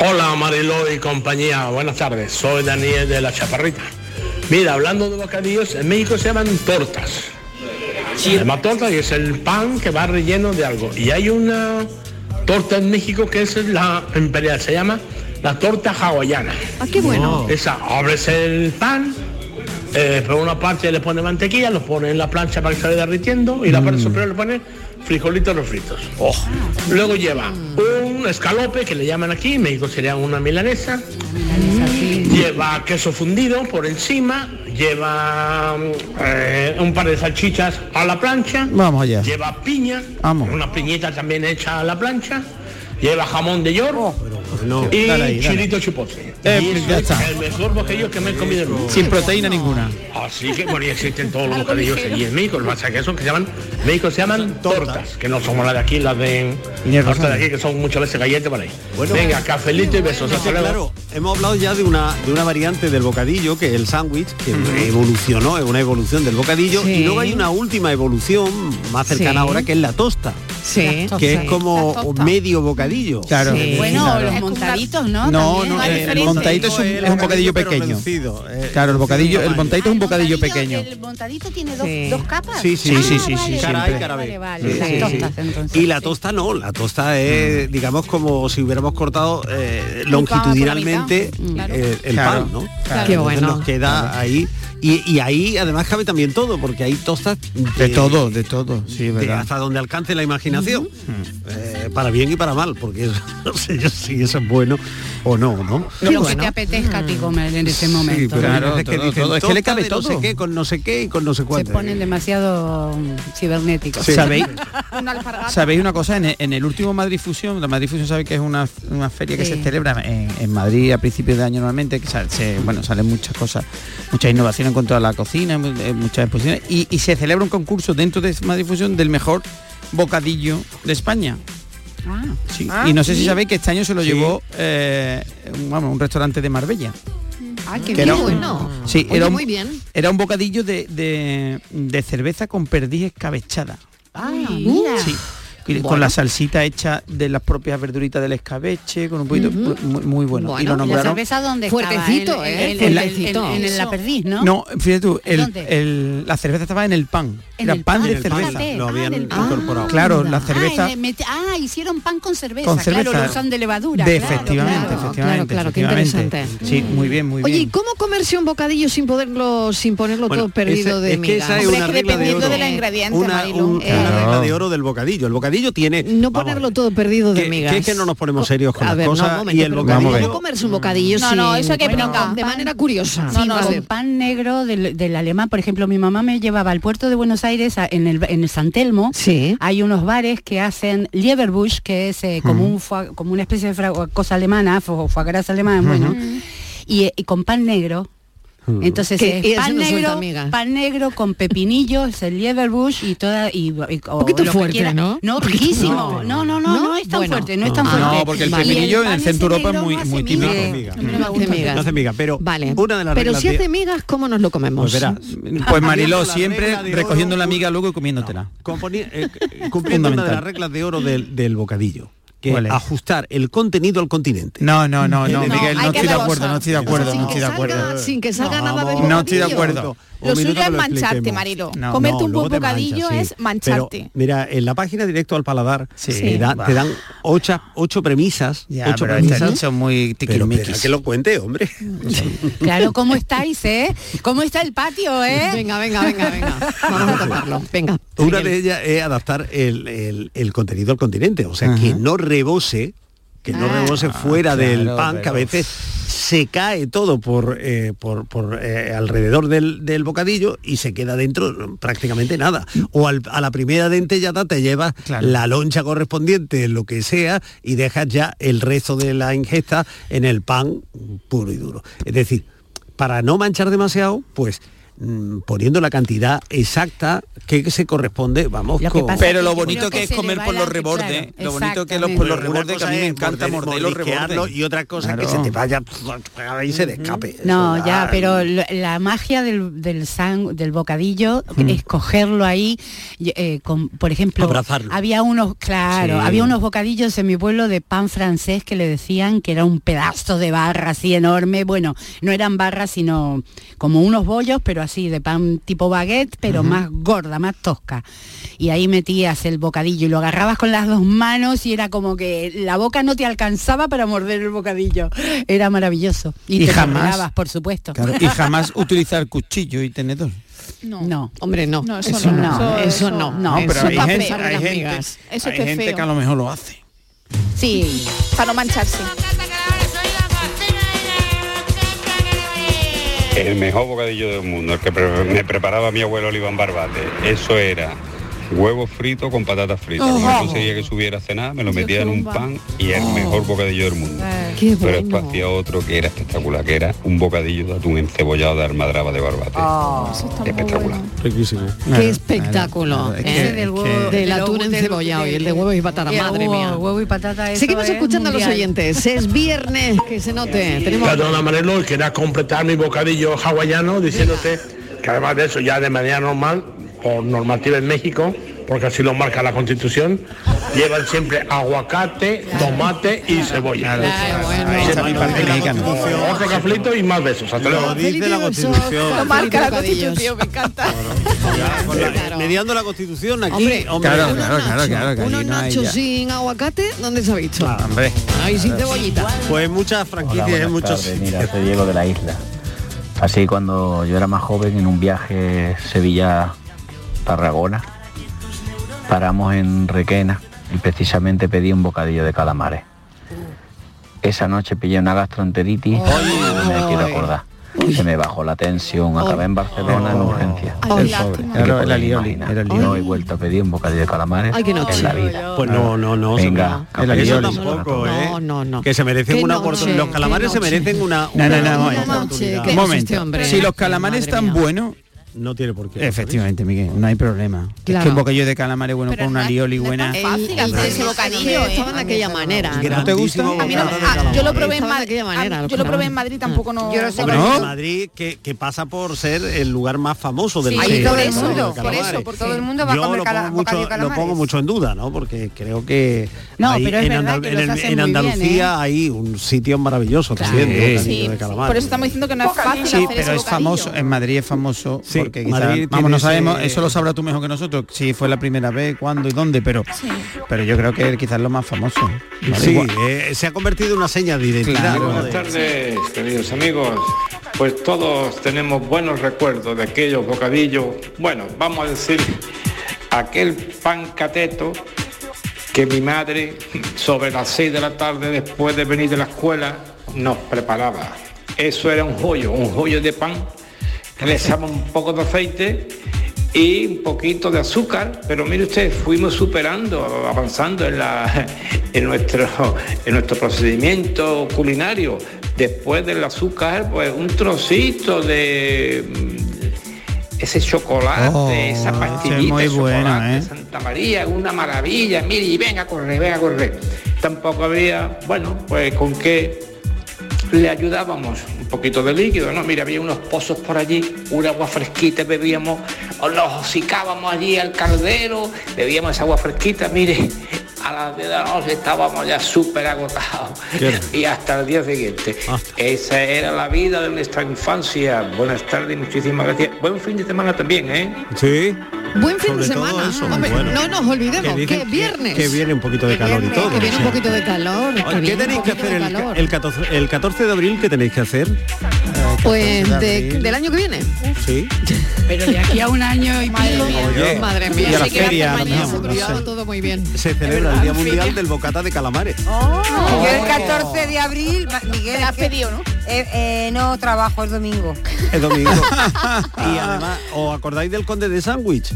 S15: Hola Mariló y compañía, buenas tardes. Soy Daniel de la Chaparrita. Mira, hablando de bocadillos, en México se llaman tortas. Se llama torta y es el pan que va relleno de algo. Y hay una torta en México que es la imperial, se llama la torta hawaiana.
S6: Ah, qué bueno.
S15: Esa, abres el pan, eh, por una parte le pone mantequilla, lo pone en la plancha para que se vaya derritiendo y la parte superior le pone frijolitos refritos. Luego lleva un escalope que le llaman aquí, en México sería una milanesa. Lleva queso fundido por encima, lleva eh, un par de salchichas a la plancha.
S8: Vamos allá.
S15: Lleva piña,
S8: Vamos.
S15: una piñita también hecha a la plancha. Lleva jamón de york y
S8: Dale ahí, dale.
S15: chilito chipotle.
S8: Eh,
S15: y
S8: ya está.
S15: el mejor bocadillo que me he comido nunca.
S8: Sin proteína ninguna.
S15: Así que, bueno, y existen todos los bocadillos allí en México, lo que pasa que son que se llaman, en México se llaman tortas, que no somos las de aquí, las de, tortas de aquí, que son muchas veces galletas por ahí.
S9: Bueno.
S15: Venga, cafelito y besos,
S9: Es
S15: hasta
S9: que,
S15: luego.
S9: claro, hemos hablado ya de una, de una variante del bocadillo, que es el sándwich, que evolucionó, es una evolución del bocadillo,
S6: Sí.
S9: y luego hay una última evolución más cercana
S6: Sí.
S9: ahora, que es la tosta.
S6: Sí.
S9: Que es como medio bocadillo.
S8: Claro. Sí.
S12: Bueno,
S8: Claro.
S12: los montaditos, ¿no?
S8: No,
S12: También.
S8: no, eh, el
S12: diferencia.
S8: montadito es un, es un bocadillo pequeño.
S9: reducido, eh,
S8: Claro, el bocadillo, el montadito es un bocadillo
S12: montadillo,
S8: pequeño.
S12: El montadito tiene dos,
S6: Sí.
S12: dos capas.
S9: Sí, sí,
S8: Sí,
S12: Ah,
S8: sí, sí,
S12: vale. Vale, tostas, entonces.
S9: Y la tosta no, la tosta es, digamos, como si hubiéramos cortado eh, longitudinalmente
S12: mitad.
S9: eh, el pan, ¿no?
S6: Qué bueno.
S9: Nos queda ahí Y, y ahí además cabe también todo, porque hay tostas
S8: De todo, de todo, sí,
S9: de
S8: verdad.
S9: hasta donde alcance la imaginación. Eh, para bien y para mal, porque no sé yo si eso es bueno o no, ¿no?
S12: Lo que te apetezca a ti comer en ese momento.
S9: pero hay
S8: Claro,
S9: veces que
S8: todo,
S9: dicen
S8: todo. Es que le cabe
S9: de no sé
S8: todo.
S9: qué, con no sé qué y con no sé
S12: Se
S9: cuánto.
S12: ponen demasiado mm, cibernéticos.
S8: ¿Sabéis?
S11: Una alpargata.
S8: ¿Sabéis una cosa? En el, en el último Madrid Fusión, la Madrid Fusión sabe que es una, una feria que
S12: Sí.
S8: se celebra en, en Madrid a principios de año normalmente, que sal- se, bueno, salen muchas cosas, muchas innovaciones en cuanto a la cocina, eh, muchas exposiciones, y, y se celebra un concurso dentro de Madrid Fusión del mejor bocadillo de España.
S12: Ah.
S8: Sí.
S12: Ah,
S8: y no sé si sabéis que este año se lo
S9: Sí.
S8: llevó eh, un, vamos, un restaurante de Marbella.
S6: Ah, qué
S8: Que era
S6: bien,
S8: un-
S6: bueno.
S8: Sí,
S6: Oye,
S8: era un,
S6: muy bien.
S8: Era un bocadillo de, de- de cerveza con perdiz escabechada.
S12: Ah, mira.
S8: Sí.
S6: Bueno.
S8: Con la salsita hecha de las propias verduritas del escabeche, con un poquito muy, muy bueno.
S6: Bueno,
S8: y lo
S6: ¿y la
S12: ¿Y la
S8: nombraron.
S12: cerveza dónde
S6: Fuertecito,
S12: estaba? En-
S6: ¿eh?
S12: en- en-
S6: Fuertecito.
S12: en- en- en la perdiz, ¿no?
S8: No, fíjate tú, el, el- la cerveza estaba en el pan.
S12: En
S8: Era
S12: el
S8: pan,
S12: pan,
S8: de
S9: el pan,
S8: cerveza.
S9: lo habían
S12: Ah, del
S9: incorporado.
S8: Claro, la
S12: Ah,
S8: cerveza.
S12: el ah, hicieron pan con cerveza.
S8: Con cerveza.
S12: Claro, lo usan de levadura.
S8: De-
S12: claro,
S8: efectivamente,
S12: claro.
S8: efectivamente.
S6: Claro, claro, qué interesante.
S8: Sí, muy bien, muy
S6: Oye, ¿y
S8: bien.
S6: cómo comerse un bocadillo sin poderlo, sin ponerlo
S9: Bueno,
S6: todo perdido
S9: ese-
S6: de
S9: es que
S6: miga?
S9: esa es
S11: Hombre,
S9: una
S11: es que
S9: regla de
S11: dependiendo
S9: oro.
S11: de la ingrediente,
S9: Una,
S11: Marilu.
S9: un-
S11: Eh,
S9: una regla de oro del bocadillo. El bocadillo tiene...
S6: No ponerlo todo perdido de
S9: que-
S6: migas.
S9: que es que no nos ponemos serios con
S6: a
S9: las
S6: ver, no,
S9: cosas
S6: un momento,
S9: y el bocadillo-
S6: ¿Cómo comerse un bocadillo
S11: No,
S6: sin...
S11: no, eso hay que
S6: Bueno, de manera curiosa.
S12: Sí,
S11: no,
S12: con pan negro del, del alemán. Por ejemplo, mi mamá me llevaba al puerto de Buenos Aires, a- en el, en el San Telmo.
S6: Sí.
S12: Hay unos bares que hacen Leberbusch, que es eh, como, un foie- como una especie de fra- cosa alemana, fo- foie gras alemán, bueno, y, y con pan negro. Entonces
S6: Que
S12: es pan negro, pan negro con pepinillos, el Leberbusch y toda y, y- o
S6: Un poquito
S12: lo que
S6: fuerte,
S12: quiera.
S6: ¿no?
S12: No, riquísimo. No, no, no,
S6: ¿No?
S12: no, es tan
S6: Bueno.
S12: fuerte, no es tan
S6: Ah,
S12: fuerte.
S8: No, porque el
S6: Vale.
S8: pepinillo
S12: el
S8: en el centro Europa es muy, muy
S12: migas.
S8: típico.
S9: No hace migas. Miga, pero
S6: Vale.
S9: una de las
S6: Pero si hace migas, ¿cómo nos lo comemos?
S9: Pues verás,
S8: Pues Mariló, siempre recogiendo
S9: oro,
S8: la miga luego y comiéndotela.
S9: componi- eh, cumpliendo una de las reglas de oro del, del bocadillo, que ajustar el contenido al continente.
S8: No, no, no, no,
S9: No,
S8: Miguel, no estoy de acuerdo, no estoy de acuerdo, no estoy de acuerdo.
S6: sin que salga nada.
S8: No estoy de acuerdo.
S11: Lo suyo es mancharte. Marilo.
S8: No,
S11: Comerte
S9: No,
S11: un buen bocadillo
S9: sí.
S11: es mancharte.
S9: Pero, mira, en la página directo al paladar
S8: Sí.
S9: te, da-
S8: va.
S9: te dan ocho, ocho premisas.
S8: Ya,
S9: ocho
S8: pero
S9: premisas.
S8: son muy tiquismiquis.
S9: que lo cuente, hombre.
S12: Claro, ¿cómo estáis, eh? ¿Cómo está el patio, eh?
S6: Venga, venga, venga, venga. Vamos a tocarlo. Venga.
S9: Una de ellas es adaptar el, el- el contenido al continente, o sea, que no rebose, que no
S12: Ah.
S9: rebose fuera del
S8: claro,
S9: pan, que a veces se cae todo por, eh, por, por, eh, alrededor del, del bocadillo y se queda dentro prácticamente nada. O al- a la primera dentellada te llevas
S8: Claro.
S9: la loncha correspondiente, lo que sea, y dejas ya el resto de la ingesta en el pan puro y duro. Es decir, para no manchar demasiado, pues mm, poniendo la cantidad exacta que se corresponde, vamos,
S12: Lo
S9: con-
S8: Pero lo bonito que es comer por los rebordes,
S12: claro,
S8: lo bonito que es los por los rebordes, que a mí me encanta
S9: morder-
S8: los rebordes.
S9: y otra cosa que se te vaya ahí se descape.
S12: No,
S9: Eso
S12: ya, pero la magia del, del, san- del bocadillo es cogerlo ahí, y, eh, con, por ejemplo,
S9: Abrazarlo.
S12: había unos, claro,
S9: Sí.
S12: había unos bocadillos en mi pueblo de pan francés que le decían que era un pedazo de barra así enorme, bueno, no eran barras sino como unos bollos, pero así de pan tipo baguette, pero más gorda, más tosca. Y ahí metías el bocadillo y lo agarrabas con las dos manos y era como que la boca no te alcanzaba para morder el bocadillo. Era maravilloso. Y,
S8: Y
S12: te
S8: jamás-
S12: por supuesto.
S8: Claro, y jamás utilizar cuchillo y tenedor.
S11: No.
S12: No.
S6: Hombre, no.
S11: No, eso
S6: eso,
S11: no,
S6: no.
S11: eso-
S6: no.
S8: No, pero hay gente, hay
S6: Las
S8: gente,
S6: migas.
S11: Eso
S8: hay
S11: que es
S8: gente
S11: feo.
S8: que a lo mejor lo hace.
S12: Sí.
S11: Para no mancharse.
S16: El mejor bocadillo del mundo, el que me preparaba mi abuelo Oliván Barbate. Eso era huevo frito con patatas fritas. Como no conseguía que subiera a cenar, me lo metía en un pan y el mejor bocadillo del mundo.
S6: Qué
S16: Pero
S6: bueno.
S16: después hacía otro que era espectacular, que era un bocadillo de atún encebollado de almadraba de barbate. espectacular.
S9: Riquísimo.
S6: Qué espectáculo.
S8: es
S6: ¿eh?
S8: que-
S12: Ese del
S8: es
S12: huevo,
S6: Del
S12: de
S6: atún encebollado y el de
S12: del-
S6: huevo y patata, madre
S12: huevo-
S6: mía.
S12: Huevo y patata. eso
S6: Seguimos
S12: es
S6: escuchando a los oyentes. Es viernes, que se note. Tenemos
S15: Perdona Manelo, y quería completar mi bocadillo hawaiano diciéndote que además de eso ya de manera normal, por normativa en México, porque así lo marca la constitución, llevan siempre aguacate, tomate y cebolla. Otro caflito y más besos. Hasta luego.
S9: Lo dice la Constitución.
S11: Lo marca la constitución, me encanta.
S9: Mediando la Constitución aquí,
S6: Hombre,
S9: hombre,
S8: Claro, claro, claro,
S6: nachos,
S8: claro, que
S6: unos nachos sin aguacate, ¿dónde se ha visto?
S8: Hombre.
S6: Ahí sin cebollita.
S9: pues muchas franquicias, en muchos
S17: Mira, soy Diego de la isla. Así cuando yo era más joven en un viaje Sevilla-Tarragona, paramos en Requena y precisamente pedí un bocadillo de calamares. Esa noche pillé una gastroenteritis, no me quiero acordar. Se me bajó la tensión, acabé en Barcelona en urgencia.
S9: Ay,
S17: El pobre.
S9: Era
S17: no he vuelto a pedir un bocadillo de calamares
S6: Ay, qué
S17: en
S6: noche.
S17: la vida.
S9: Pues no, no, no.
S17: Venga, el
S9: eso tampoco, ¿eh?
S6: No, no, no.
S9: Que se merecen una oportunidad. Los calamares se merecen una,
S8: No,
S9: una,
S8: no, no,
S9: una
S8: un momento.
S9: oportunidad.
S6: qué
S8: Un momento.
S6: este hombre.
S8: Si los calamares están buenos,
S9: no tiene por qué.
S8: Efectivamente, Miguel, no hay problema. Es que un bocadillo de calamares bueno con una lioli buena.
S11: fácil hacer ese bocadillo, ¿eh?
S6: Estaban de aquella manera.
S8: ¿No te gusta?
S11: A mí no- ah, yo lo probé en Madrid. Yo lo probé en. Madrid, tampoco no.
S10: Yo lo sé,
S9: Hombre,
S10: ¿No?
S9: en Madrid, que, que pasa por ser el lugar más famoso del
S11: Sí,
S9: mundo.
S11: ahí todo el
S9: del
S11: mundo,
S9: de
S11: por eso,
S10: Por todo el mundo va a
S9: Yo
S10: comer
S9: lo pongo,
S10: bocadillo de
S9: mucho, lo
S10: calamares.
S9: pongo mucho en duda, ¿no? Porque creo que
S12: No,
S9: hay-
S12: pero es
S9: en,
S12: verdad
S9: Andal-
S12: que
S9: en
S12: los
S9: el-
S12: hacen
S9: en
S12: muy bien,
S9: Andalucía
S12: ¿eh?
S9: hay un sitio maravilloso también de
S11: Sí,
S9: calamares.
S11: por eso estamos diciendo que no es fácil
S8: Sí,
S11: hacer
S8: pero
S11: ese
S8: es famoso, en Madrid es famoso
S9: Sí,
S8: porque quizás,
S9: Madrid
S8: vamos, no
S9: ese-
S8: sabemos, eso lo sabrás tú mejor que nosotros, si fue la primera vez, cuándo y dónde, pero pero yo creo que quizás lo más famoso. ¿vale?
S9: Sí, eh, se ha convertido en una seña de identidad.
S8: Claro.
S18: Buenas
S9: De-
S18: tardes, queridos amigos. Pues todos tenemos buenos recuerdos de aquellos bocadillos. Bueno, vamos a decir, aquel pan cateto que mi madre sobre las 6 de la tarde después de venir de la escuela nos preparaba. Eso era un joyo, un joyo de pan le un poco de aceite y un poquito de azúcar, pero mire usted, fuimos superando, avanzando en, la, en, nuestro, en nuestro procedimiento culinario. Después del azúcar, pues un trocito de mm, ese chocolate,
S8: Oh,
S18: esa pastillita
S8: muy
S18: chocolate,
S8: ¿eh?
S18: Santa María, una maravilla, mire, y venga a correr, venga a correr. Tampoco había, bueno, pues con qué le ayudábamos un poquito de líquido, ¿no? Mira, había unos pozos por allí, un agua fresquita bebíamos, nos hocicábamos allí al caldero, bebíamos esa agua fresquita, mire, a las 10 de la noche estábamos ya súper agotados
S9: Qué
S18: y hasta el día siguiente. Esa era la vida de nuestra infancia. Buenas tardes y muchísimas gracias. Buen fin de semana también, ¿eh?
S9: Sí.
S6: Buen fin de
S9: Sobre
S6: semana.
S9: eso,
S6: Hombre,
S9: bueno.
S6: no nos olvidemos
S9: Que dicen
S6: viernes.
S9: Que viene un poquito de calor y todo.
S6: Que viene un poquito de calor.
S9: ¿Qué tenéis que hacer el,
S6: calor.
S9: el 14, el 14 de abril? ¿Qué tenéis que hacer?
S6: Pues
S9: de abril.
S6: del año que viene.
S9: Sí.
S12: Pero de aquí a un año y.
S9: Oye,
S6: Madre mía.
S9: y a la feria, no
S6: todo muy bien.
S9: Se celebra el Día Mundial del Bocata de Calamares.
S10: Yo el 14 de abril, Miguel,
S11: has pedido, ¿no?
S10: eh, eh, no trabajo el domingo.
S9: El domingo. y además, ¿os acordáis del conde de Sandwich?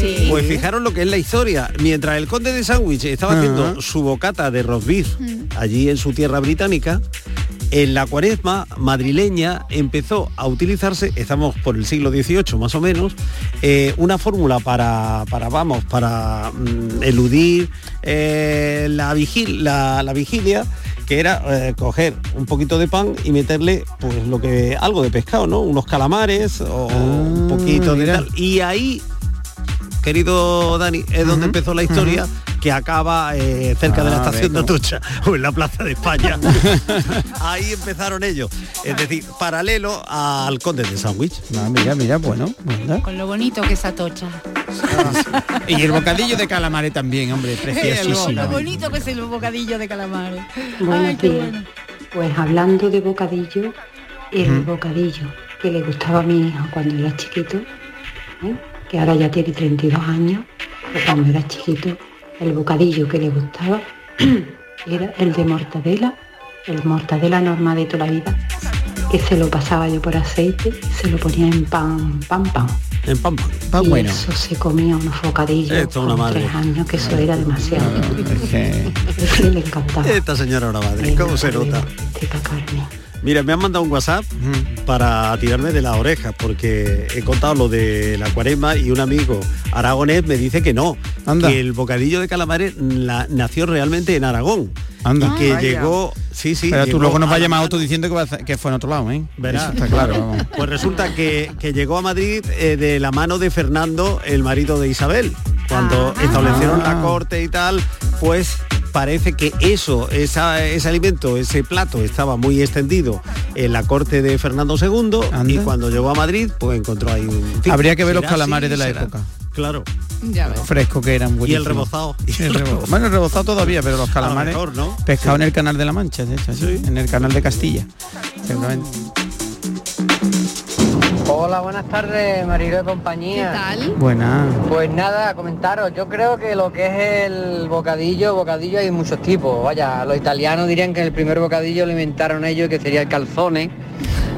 S11: Sí.
S9: Pues fijaros lo que es la historia. Mientras el conde de Sandwich estaba haciendo su bocata de roast beef allí en su tierra británica, en la cuaresma madrileña empezó a utilizarse, estamos por el siglo XVIII más o menos, eh, una fórmula para, para, vamos, para mm, eludir eh, la, vigil- la, la vigilia que era eh, coger un poquito de pan y meterle pues lo que algo de pescado, ¿no? Unos calamares o un poquito de tal. Y ahí querido Dani, es donde empezó la historia que acaba eh, cerca de la
S8: Ah,
S9: estación de Atocha o en la Plaza de España. Ahí empezaron ellos. Es decir, paralelo al Conde de Sandwich.
S8: Ah, mira, mira, bueno.
S12: Con lo bonito que es Atocha.
S8: Y el bocadillo de calamares también, hombre, preciosísimo.
S12: Lo bonito que es el bocadillo de calamares. Ay, qué bueno.
S7: Pues hablando de bocadillo, el bocadillo que le gustaba a mi hijo cuando era chiquito, ¿eh? Que ahora ya tiene 32 años, pero cuando era chiquito, el bocadillo que le gustaba era el de mortadela, el mortadela normal de toda la vida, que se lo pasaba yo por aceite y se lo ponía en pan, pan, pan.
S9: En pan, pan.
S8: Pan
S7: y
S8: bueno.
S7: eso se comía unos bocadillos
S9: Esto una madre.
S7: tres años, que eso era demasiado.
S8: Que
S7: le encantaba.
S9: Esta señora una madre, ¿cómo se nota? Mira, me han mandado un WhatsApp para tirarme de las orejas porque he contado lo de la cuaresma y un amigo aragonés me dice que no, que el bocadillo de calamares la- nació realmente en Aragón.
S8: Anda.
S9: Y que
S8: Ah, vaya.
S9: llegó, sí, sí.
S8: Pero tú luego nos
S9: a
S8: vas a
S9: la
S8: llamar auto diciendo que, va a hacer- que fue en otro lado, ¿eh?
S9: Verá.
S8: Eso está claro. vamos.
S9: Pues resulta que, que llegó a Madrid eh, de la mano de Fernando, el marido de Isabel. Cuando establecieron la corte y tal, pues parece que eso, esa- ese alimento, ese plato estaba muy extendido en la corte de Fernando II y cuando llegó a Madrid, pues encontró ahí un... fin,
S8: Habría que ver los calamares de la
S9: será.
S8: época.
S9: Claro.
S8: Fresco que eran
S9: Y el
S8: buenísimos.
S9: rebozado.
S8: Y el rebo- Bueno, el rebozado todavía, pero los calamares.
S9: mejor, ¿no?
S8: Pescado en el canal de la Mancha, de hecho, sí, en el canal de Castilla. Seguramente.
S19: Hola, buenas tardes, Marilo de compañía.
S6: ¿Qué tal?
S8: Buena.
S19: Pues nada, comentaros, yo creo que lo que es el bocadillo, bocadillo hay muchos tipos. Vaya, los italianos dirían que el primer bocadillo lo inventaron ellos, que sería el calzone.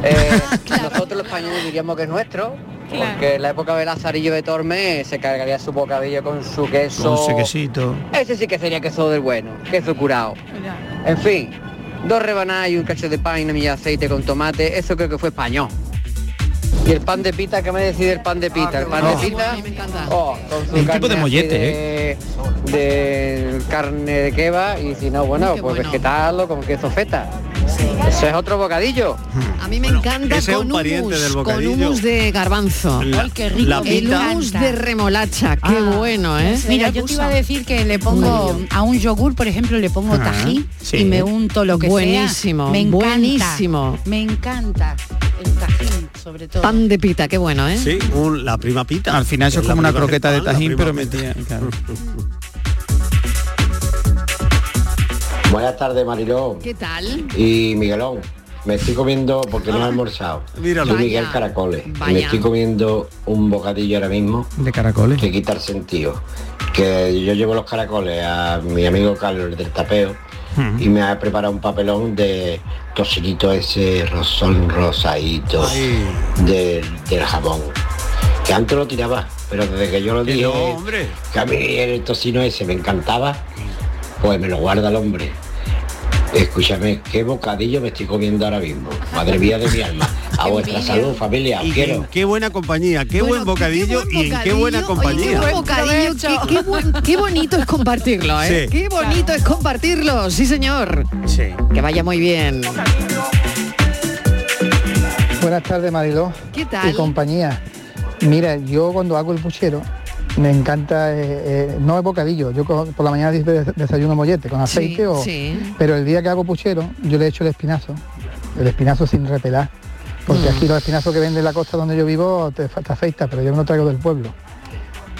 S19: Eh, Nosotros los españoles diríamos que es nuestro, porque en la época de Lazarillo de Tormes se cargaría su bocadillo con su queso.
S8: Con ese quesito.
S19: Ese sí que sería queso del bueno, queso curado. En fin, dos rebanadas y un cacho de pan y una milla de aceite con tomate, eso creo que fue español. Y el pan de pita, ¿qué me decide el pan de pita? El pan
S8: Oh.
S19: de pita, oh, con su
S8: Un tipo
S19: carne
S8: de mollete, ¿eh?
S19: de, de carne de keba y si no, bueno, pues vegetal o con queso feta. Eso es otro bocadillo.
S6: A mí me encanta
S19: Ese es
S6: con
S19: un pariente
S6: humus,
S19: del
S6: con humus de garbanzo.
S19: La- Ay, qué rico. la
S6: El humus de remolacha, qué
S12: Ah,
S6: bueno, ¿eh?
S12: Mira, yo te iba a decir que le pongo a un yogur, por ejemplo, le pongo
S6: Ah,
S12: tajín
S6: sí.
S12: y me unto lo que
S6: Buenísimo,
S12: sea. Me encanta,
S6: buenísimo.
S12: Me encanta el tajín, sobre todo.
S6: Pan de pita, qué bueno, ¿eh?
S9: Sí, un- la prima pita.
S8: Al final eso es como una croqueta de tajín, pero metida. claro.
S20: Buenas tardes, Mariló.
S6: ¿Qué tal?
S20: Y Miguelón, me estoy comiendo, porque no he almorzado.
S8: Míralo.
S20: Soy Miguel. Caracoles. y
S8: Vaya.
S20: Me estoy comiendo un bocadillo ahora mismo
S8: De caracoles.
S20: que quita el sentido. Que yo llevo los caracoles a mi amigo Carlos el del tapeo y me ha preparado un papelón de tocinito ese rosón rosadito del, del jamón. Que antes lo tiraba, pero desde que yo lo dije,
S9: no, hombre.
S20: que a mí el tocino ese me encantaba, pues me lo guarda el hombre. Escúchame, qué bocadillo me estoy comiendo ahora mismo. Madre mía de mi alma. A vuestra salud, familia, os
S9: Y
S20: quiero.
S9: en qué buena compañía, qué buen bocadillo y en qué buena compañía.
S6: Qué, bocadillo, qué, qué buen- qué bonito es compartirlo, ¿eh?
S9: Sí.
S6: Qué bonito es compartirlo, sí señor.
S8: Sí.
S6: Que vaya muy bien.
S21: Buenas tardes, Mariló.
S6: ¿Qué tal?
S21: Y compañía. Mira, yo cuando hago el puchero, me encanta, eh, eh, no es bocadillo, yo por la mañana des- desayuno mollete con aceite, o,
S6: sí.
S21: pero el día que hago puchero, yo le echo el espinazo, el espinazo sin repelar, porque
S6: Mm.
S21: aquí los espinazos que venden en la costa donde yo vivo te, te afecta, pero yo me lo traigo del pueblo,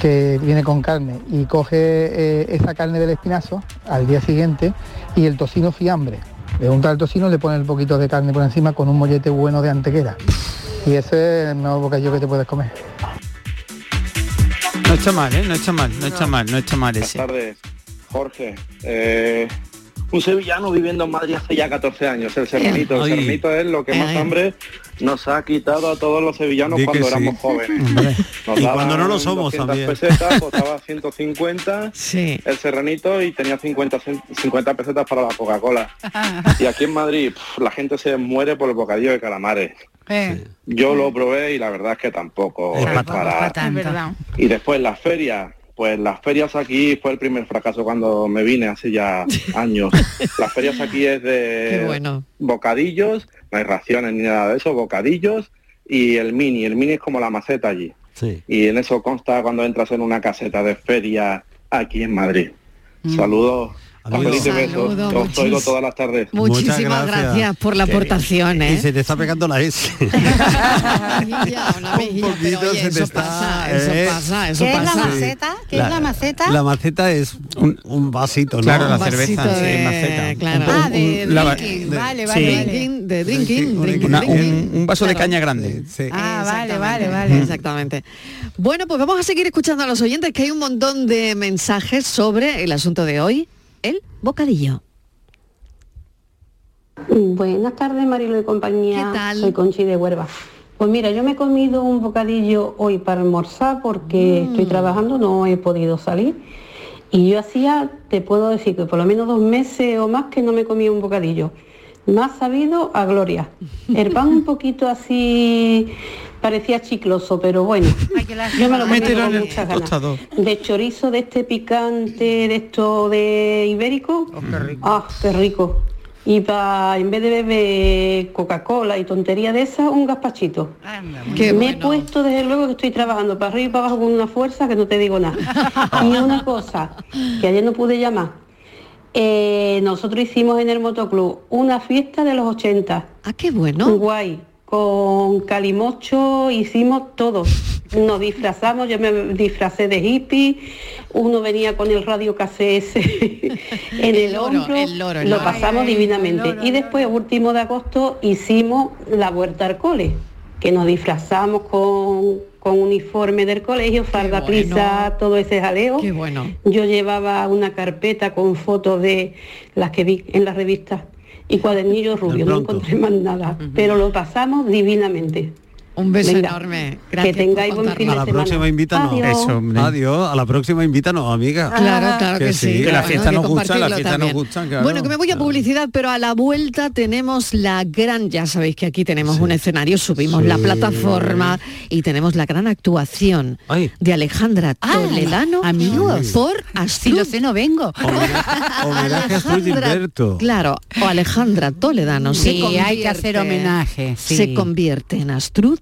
S21: que viene con carne, y coge eh, esa carne del espinazo al día siguiente y el tocino fiambre. Le unta el tocino, le pone un poquito de carne por encima con un mollete bueno de antequera. Y ese es el mejor bocadillo que te puedes comer.
S8: No está mal, ¿eh? No está mal, no está mal, no está mal
S22: Buenas
S8: ese.
S22: tardes, Jorge. Eh, un sevillano viviendo en Madrid hace ya 14 años, el serranito. El serranito es lo que más hambre nos ha quitado a todos los sevillanos
S9: Di
S22: cuando
S9: sí.
S22: éramos jóvenes. Nos
S9: Y cuando no lo somos
S22: 200
S9: también.
S22: pesetas, costaba 150 el serranito y tenía 50, cen- 50 pesetas para la Coca-Cola. Y aquí en Madrid la gente se muere por el bocadillo de calamares. Yo lo probé y la verdad es que tampoco es para...
S12: Es verdad.
S22: Y después las ferias, pues las ferias aquí fue el primer fracaso cuando me vine hace ya años. Las ferias aquí es de
S6: bueno.
S22: bocadillos, no hay raciones ni nada de eso, bocadillos y el mini. El mini es como la maceta allí. Y en eso consta cuando entras en una caseta de feria aquí en Madrid. Saludos. Y besos.
S6: Saludo,
S22: Os oigo todas las tardes.
S6: Muchísimas gracias. por la aportación,
S9: Y
S6: ¿eh?
S9: se te está pegando la S.
S6: Una mejilla, pero oye,
S9: se te
S6: eso
S9: está,
S6: pasa, eso
S9: ¿eh?
S6: pasa, eso
S12: ¿Qué es la maceta? ¿Qué es la maceta?
S9: La maceta es un, un vasito, ¿no?
S8: Claro, la
S9: Un
S8: cerveza,
S9: vasito
S8: sí,
S9: de-
S8: maceta.
S9: claro.
S12: Ah, de
S8: Un- la-
S12: drinking,
S8: de-
S12: vale,
S8: sí.
S12: vale, vale.
S6: Drinking, de drinking, drinking,
S8: Una-
S6: drinking.
S8: un, un vaso de
S6: Claro.
S8: caña grande.
S12: Ah, vale, vale, vale.
S6: Exactamente. Bueno, pues vamos a seguir escuchando a los oyentes que hay un montón de mensajes sobre el asunto de hoy, el bocadillo.
S23: Buenas tardes, Marilo y compañía. Soy Conchi de Huerva. Pues mira, yo me he comido un bocadillo hoy para almorzar porque estoy trabajando, no he podido salir. Y yo hacía, te puedo decir que por lo menos dos meses o más que no me comía un bocadillo. Más sabido a gloria. El pan un poquito así parecía chicloso, pero bueno, yo me lo
S8: en
S23: con
S8: el
S23: muchas ganas. De chorizo de este picante, de esto de ibérico. Ah, qué rico. Y pa, en vez de beber Coca-Cola y tontería de esas, un gazpachito.
S6: Qué
S23: Me he puesto desde luego que estoy trabajando para arriba y para abajo con una fuerza que no te digo nada. y una cosa, que ayer no pude llamar. Eh, nosotros hicimos en el motoclub una fiesta de los 80.
S6: Ah, qué bueno.
S23: Guay. Con calimocho hicimos todo. Nos disfrazamos, yo me disfracé de hippie, uno venía con el radio KCS en el,
S6: loro,
S23: hombro,
S6: el loro, el
S23: lo
S6: loro.
S23: pasamos
S6: Ay, ay,
S23: divinamente. y después, último de agosto, hicimos la vuelta al cole. que nos disfrazamos con, con uniforme del colegio, farda prisa, todo ese jaleo.
S6: Qué bueno.
S23: Yo llevaba una carpeta con fotos de las que vi en la revista y cuadernillos rubios, no encontré más nada, pero lo pasamos divinamente.
S6: Un beso
S23: Venga,
S6: enorme.
S23: Que
S6: Gracias
S23: tengáis
S6: por
S23: buen fin
S9: A la
S23: semana.
S9: próxima invítanos.
S23: Adiós.
S9: Adiós. A la próxima invítanos, amiga.
S6: Claro, claro que, sí.
S9: Que
S6: claro,
S9: la fiesta
S6: que
S9: nos gusta, la fiesta nos gusta. claro.
S6: Bueno, que me voy a publicidad, pero a la vuelta tenemos la gran, ya sabéis que aquí tenemos un escenario, subimos
S9: Sí.
S6: la plataforma y tenemos la gran actuación de Alejandra Toledano
S12: amigos.
S6: por Astrud.
S12: Si lo sé, no vengo.
S9: Homenaje a Astrid Gilberto.
S6: Claro, o Alejandra Toledano se
S12: Sí, hay que hacer
S6: convierte-
S12: homenaje, sí.
S6: Se convierte en Astrud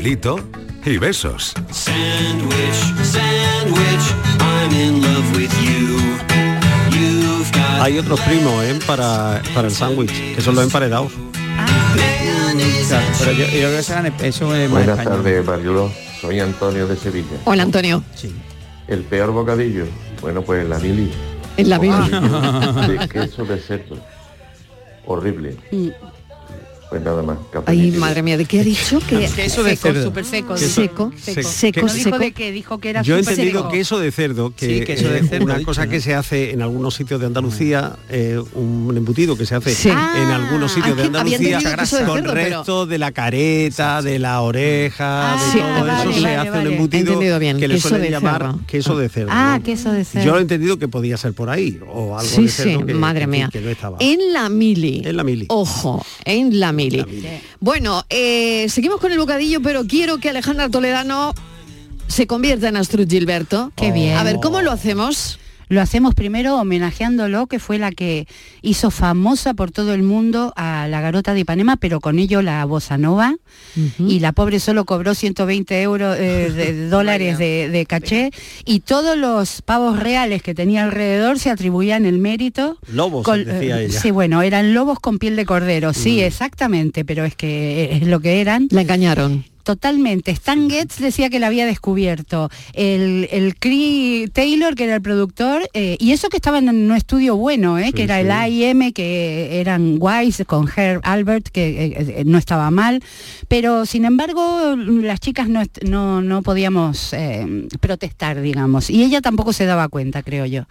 S24: Cafelito y besos.
S25: Sandwich, sandwich, I'm in love with you.
S9: Hay otros primos ¿eh? para, para el sándwich, que son los emparedados.
S8: Claro, pero yo, yo creo que serán- eso es más
S26: Buenas
S8: español.
S26: tardes, Mariló. Soy Antonio de Sevilla.
S6: Hola Antonio.
S26: El peor bocadillo, bueno, pues la mili.
S6: En la mili.
S26: Bocadillo de queso de cerdo. Horrible. Pues nada más.
S6: Ay, madre mía, ¿de qué ha dicho? Que
S9: Queso de cerdo.
S12: súper seco.
S6: Seco,
S9: Seco.
S6: seco, seco.
S12: dijo de que dijo que era
S9: Yo he entendido
S12: seco.
S9: queso de cerdo, que
S8: Sí, queso de
S9: es
S8: cerdo,
S9: una cosa que se hace en algunos sitios de Andalucía, eh, un embutido que se hace
S6: Sí.
S9: en
S6: Ah,
S9: algunos sitios de
S6: había
S9: Andalucía
S6: de
S9: con restos de la careta, de la oreja, de
S6: Sí,
S9: todo
S6: ah,
S9: eso
S6: vale,
S9: se
S6: vale,
S9: hace
S6: vale.
S9: un embutido
S6: bien,
S9: que le
S6: queso
S9: suelen
S6: de
S9: llamar
S6: cerdo.
S9: queso de cerdo.
S12: Ah,
S9: ¿no?
S12: queso de cerdo.
S9: Yo lo he entendido que podía ser por ahí o algo
S6: Sí,
S9: de
S6: sí,
S9: cerdo que,
S6: madre mía.
S9: que no estaba.
S6: En la mili.
S9: En la mili.
S6: Ojo, en la mili. Bueno, eh, seguimos con el bocadillo, pero quiero que Alejandra Toledano se convierta en Astrud Gilberto.
S12: Qué bien.
S6: A ver, ¿cómo lo hacemos?
S12: Lo hacemos primero homenajeándolo, que fue la que hizo famosa por todo el mundo a la garota de Ipanema, pero con ello la bossa nova. Y la pobre solo cobró 120 euros eh, de dólares de, caché. Y todos los pavos reales que tenía alrededor se atribuían el mérito.
S9: Lobos, decía
S12: eh,
S9: ella.
S12: Sí, bueno, eran lobos con piel de cordero. Sí,
S9: Mm.
S12: exactamente, pero es que es lo que eran.
S6: La engañaron.
S12: Totalmente. Stan Getz decía que la había descubierto. El, el Cree Taylor, que era el productor, eh, y eso que estaba en un estudio bueno, eh, que era el AIM, que eran Wise con Herb Albert, que eh, no estaba mal. Pero sin embargo, las chicas no, no, no podíamos protestar, digamos. Y ella tampoco se daba cuenta, creo yo.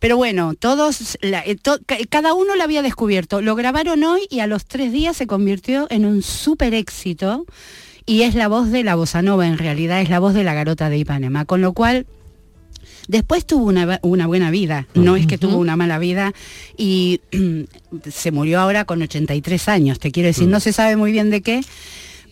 S12: Pero bueno, todos, la- to- cada uno lo había descubierto. Lo grabaron hoy y a los tres días se convirtió en un súper éxito. Y es la voz de la bossa nova, en realidad es la voz de la garota de Ipanema. Con lo cual, después tuvo una, una buena vida. No es que tuvo una mala vida y se murió ahora con 83 años. Te quiero decir, no se sabe muy bien de qué.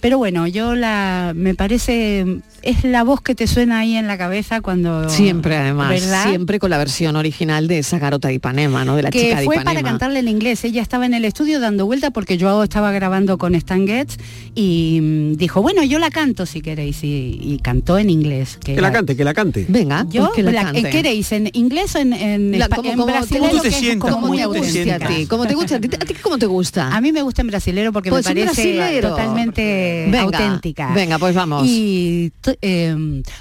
S12: Pero bueno, yo la me parece es la voz que te suena ahí en la cabeza cuando
S6: Siempre, además,
S12: ¿verdad?
S6: siempre con la versión original de esa garota de Ipanema, ¿no? De la
S12: que
S6: chica de
S12: fue
S6: Ipanema.
S12: para cantarle en inglés. Ella estaba en el estudio dando vuelta porque yo estaba grabando con Stan Getz y mm, dijo, bueno, yo la canto si queréis. Y, y cantó en inglés.
S9: Que la cante, que la cante.
S6: Venga,
S12: Yo,
S6: pues que la
S12: la-
S6: cante.
S12: ¿en ¿queréis? ¿En inglés o en, en,
S6: La- como-
S12: en
S6: como ¿Cómo te
S12: que es
S6: sientas?
S12: como
S6: ¿Cómo
S12: muy
S6: te gusta a ti? ¿Cómo te gusta? ¿A ti, a ti cómo te gusta?
S12: A mí me gusta en brasilero porque
S6: Pues
S12: me parece
S6: brasilero.
S12: totalmente
S6: Venga,
S12: auténtica.
S6: venga, pues vamos.
S12: Y eh,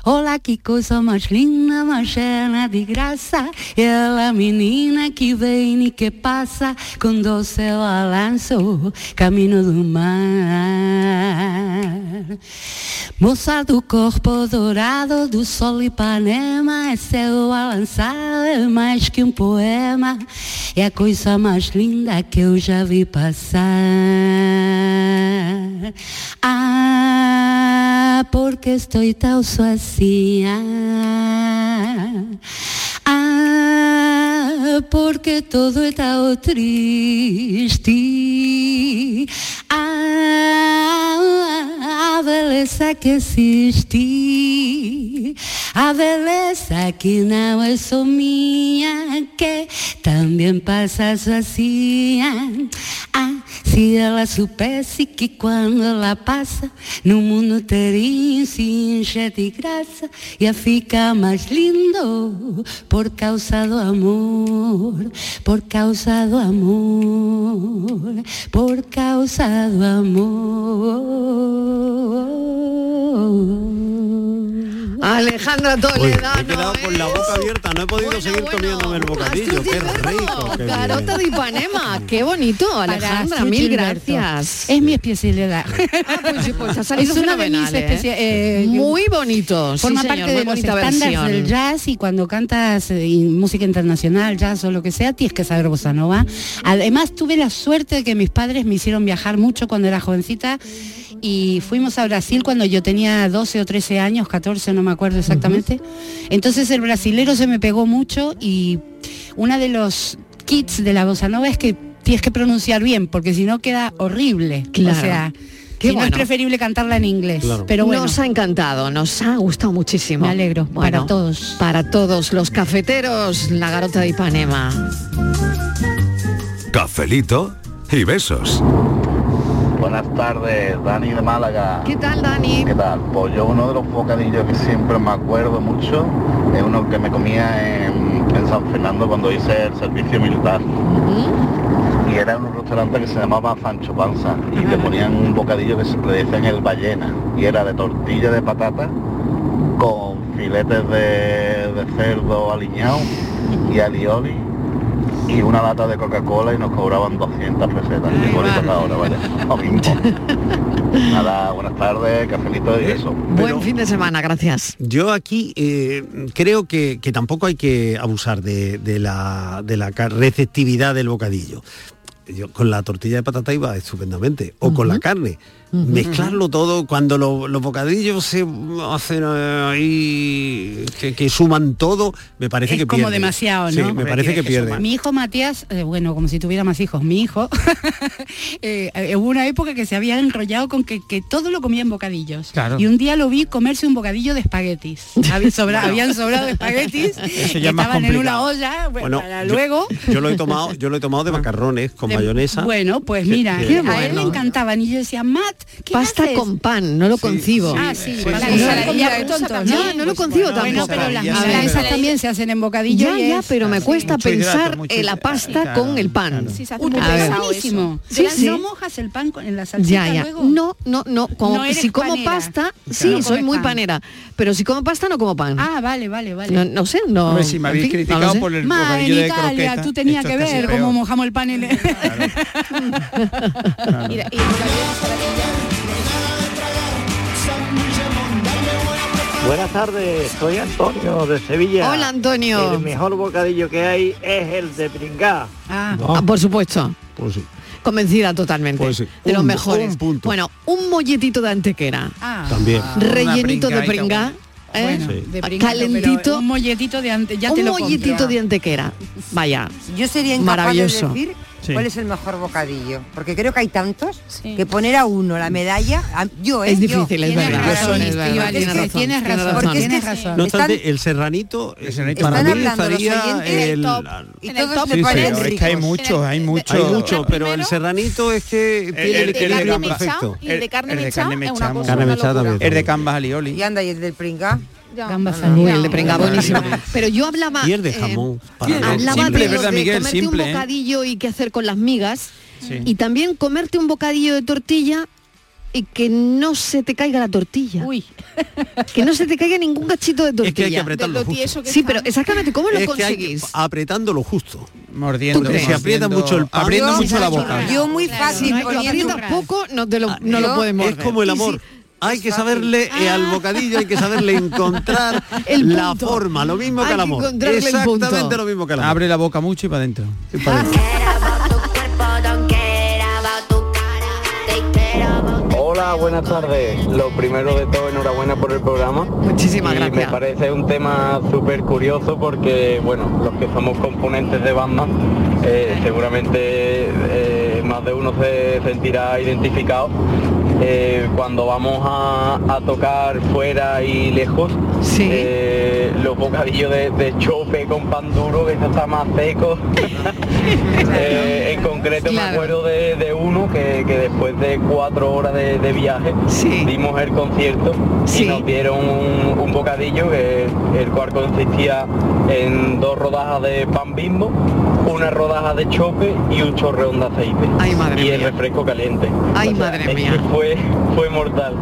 S12: hola, que coisa mais linda, mais llena de graça. Ela menina que vem e que passa com doce balanço, caminho do mar. Moça do corpo dourado do sol Ipanema, é seu balançar, é mais que um poema, é a coisa mais linda que eu já vi passar. Ah, porque estou tão sozinha. Ah, porque todo tão triste. Ah, a beleza que existe. A beleza que não é só minha, que também passa sozinha. Ah, se ela soubesse que quando ela passa, no mundo teria se encher de graça, ia ficar mais lindo por causa do amor, por causa do amor, por causa do amor.
S6: Alejandra Toledano.
S9: me he quedado con la boca abierta, no he podido seguir comiéndome el bocadillo. Qué rico. qué
S6: Garota de Ipanema, qué bonito, Alejandra,
S12: Para
S6: mil
S12: Gilberto.
S6: gracias.
S12: Es mi especialidad.
S6: Pues sí, pues ha salido
S12: es una de mis
S6: ¿eh?
S12: eh,
S6: Muy bonito, sí,
S12: Forma
S6: señor,
S12: parte de los estándares
S6: versión.
S12: del jazz y cuando cantas eh, música internacional, jazz o lo que sea, tienes que saber bossa nova. Además, tuve la suerte de que mis padres me hicieron viajar mucho cuando era jovencita y fuimos a Brasil cuando yo tenía 12 o 13 años, 14, no me acuerdo exactamente. Entonces el brasilero se me pegó mucho y una de los kits de la bossa nova es que tienes que pronunciar bien, porque si no queda horrible.
S6: Claro.
S12: O sea,
S6: Qué
S12: si no es
S6: bueno.
S12: preferible cantarla en inglés. Pero bueno.
S6: Nos ha encantado, nos ha gustado muchísimo.
S12: Me alegro, para
S6: todos. Para todos los cafeteros, la garota de Ipanema.
S24: Cafelito y besos.
S27: Buenas tardes, Dani de Málaga.
S6: ¿Qué tal, Dani?
S27: ¿Qué tal? Pues yo uno de los bocadillos que siempre me acuerdo mucho es uno que me comía en, en San Fernando cuando hice el servicio militar. Y era en un restaurante que se llamaba Fancho Panza y le ponían un bocadillo que se le decían el ballena y era de tortilla de patata con filetes de, de cerdo aliñado y alioli y una lata de Coca-Cola y nos cobraban 200 pesetas. Bonito es ahora, vaya. Lo mismo. Nada, buenas tardes, cafelito y eso.
S6: Buen fin de semana, gracias.
S9: Yo aquí eh, creo que, que tampoco hay que abusar de, de la, de la receptividad del bocadillo. Yo con la tortilla de patata iba estupendamente, o con la carne. Mezclarlo todo, cuando lo- los bocadillos se hacen eh, ahí, que, que suman todo, me parece
S12: es
S9: que
S12: como
S9: pierde.
S12: demasiado, ¿no?
S9: Sí, me parece que pierde.
S12: Mi hijo Matías, eh, bueno, como si tuviera más hijos, mi hijo, eh, eh, hubo una época que se había enrollado con que, que todo lo comía en bocadillos.
S8: Claro.
S12: Y un día lo vi comerse un bocadillo de espaguetis. Había sobra- habían sobrado espaguetis que estaban en una olla, bueno, para
S9: yo-
S12: luego.
S9: Yo, lo he tomado, yo lo he tomado de macarrones con
S12: de-
S9: mayonesa.
S12: Bueno, pues
S9: Que-
S12: mira,
S9: que-
S12: a él le encantaban y yo decía, Matt, ¿qué
S6: Pasta
S12: haces?
S6: con pan, no lo concibo.
S12: Ah, sí,
S6: Sí,
S12: la ensaladilla
S6: No,
S12: de tontos,
S6: no, no lo concibo
S12: Bueno,
S6: tampoco.
S12: pero las milanesas también se hacen en bocadillo
S6: Ya, ya, pero me cuesta pensar la pasta
S12: claro,
S6: con el pan.
S12: Sí, se hace buenísimo. No mojas el pan con, en la salsita
S6: Ya, ya.
S12: luego.
S6: No, no, no. Como,
S12: No eres
S6: si como
S12: panera.
S6: pasta, sí, soy muy
S12: pan.
S6: panera. Pero si como pasta, no como pan.
S12: Ah, vale, vale, vale.
S6: No, no sé, no.
S8: Hombre, si me habéis criticado por el bocadillo de
S12: Italia,
S8: croqueta,
S12: tú tenías que ver cómo mojamos el pan en el...
S28: Buenas tardes, soy Antonio de Sevilla.
S6: Hola, Antonio.
S28: El mejor bocadillo que hay es el de pringá.
S6: Ah, por supuesto.
S9: Pues sí.
S6: Convencida totalmente.
S9: Pues sí.
S6: De los
S9: Un-
S6: mejores.
S9: un punto.
S6: Bueno, un molletito de antequera.
S9: También.
S6: Rellenito de
S12: Una pringá.
S6: ¿eh?
S12: Bueno, de pringá,
S6: calentito.
S12: un molletito de antes, ya te
S6: un
S12: lo
S6: molletito
S12: compro.
S6: de antequera. Vaya.
S29: Yo sería incapaz
S6: Maravilloso.
S29: de decir
S6: Sí.
S29: cuál es el mejor bocadillo, porque creo que hay tantos que poner a uno la medalla, a- yo ¿eh?
S6: Es
S29: yo-
S6: difícil, es verdad.
S29: razón,
S6: Es verdad,
S29: Estíbaliz,
S6: tienes
S29: que
S6: razón,
S29: tienes
S6: tienes
S29: razón,
S6: razón.
S29: porque es que
S6: Tienes razón.
S9: No
S29: están-
S9: obstante, el serranito, eh,
S29: están
S9: para mí estaría el-
S29: top y
S9: en Sí, pero es que hay
S8: muchos, hay muchos.
S9: Hay pero el serranito es que tiene el,
S8: el
S9: perfecto.
S29: y el de carne
S8: El de
S29: mechada
S8: carne
S29: es una cosa.
S8: El de Cambas alioli.
S29: Y anda, y el del pringá.
S12: Gambas
S6: Uy, el de pringá buenísimo. Pero yo hablaba.
S9: Y el de
S6: eh,
S9: jamón. los-
S6: hablaba
S8: Simple,
S6: de, lo
S8: ¿verdad,
S6: de
S8: Miguel?
S6: comerte
S8: Simple,
S6: un
S8: ¿eh?
S6: bocadillo y qué hacer con las migas.
S8: Sí.
S6: Y también comerte un bocadillo de tortilla y que no se te caiga la tortilla.
S12: Uy.
S6: Que no se te caiga ningún cachito de tortilla.
S9: Es que hay que apretarlo
S6: De lo
S9: justo.
S6: Sí, pero exactamente, ¿cómo lo
S9: Es que-
S6: conseguís?
S9: apretando lo justo.
S8: Mordiendo.
S9: Se aprieta mucho el pan.
S8: Abriendo
S9: Yo-
S8: mucho la boca.
S29: Yo muy fácil
S6: No, lo
S29: poniendo
S6: aprietas poco, no, te lo, no lo
S29: yo-
S6: puedes morder.
S9: Es como el
S6: Y si-
S9: amor. Hay que saberle eh, al bocadillo, hay que saberle encontrar
S6: El
S9: la forma, lo mismo que al amor. Exactamente lo mismo que al amor.
S8: Abre la boca mucho y para adentro.
S9: Y para adentro.
S30: Hola, buenas tardes. Lo primero de todo, enhorabuena por el programa.
S6: Muchísimas
S30: y
S6: gracias.
S30: Me parece un tema súper curioso porque, bueno, los que somos componentes de banda, eh, seguramente eh, más de uno se sentirá identificado. Eh, cuando vamos a, a tocar fuera y lejos, eh, los bocadillos de, de chope con pan duro, que eso está más seco. Eh, en concreto me acuerdo de, de uno que, que después de cuatro horas de, de viaje dimos el concierto y nos dieron un, un bocadillo que el cual consistía en dos rodajas de pan bimbo, una rodaja de chope y un chorreón de aceite y el refresco caliente.
S6: Ay,
S30: O sea,
S6: madre
S30: es que
S6: mía.
S30: fue, fue mortal.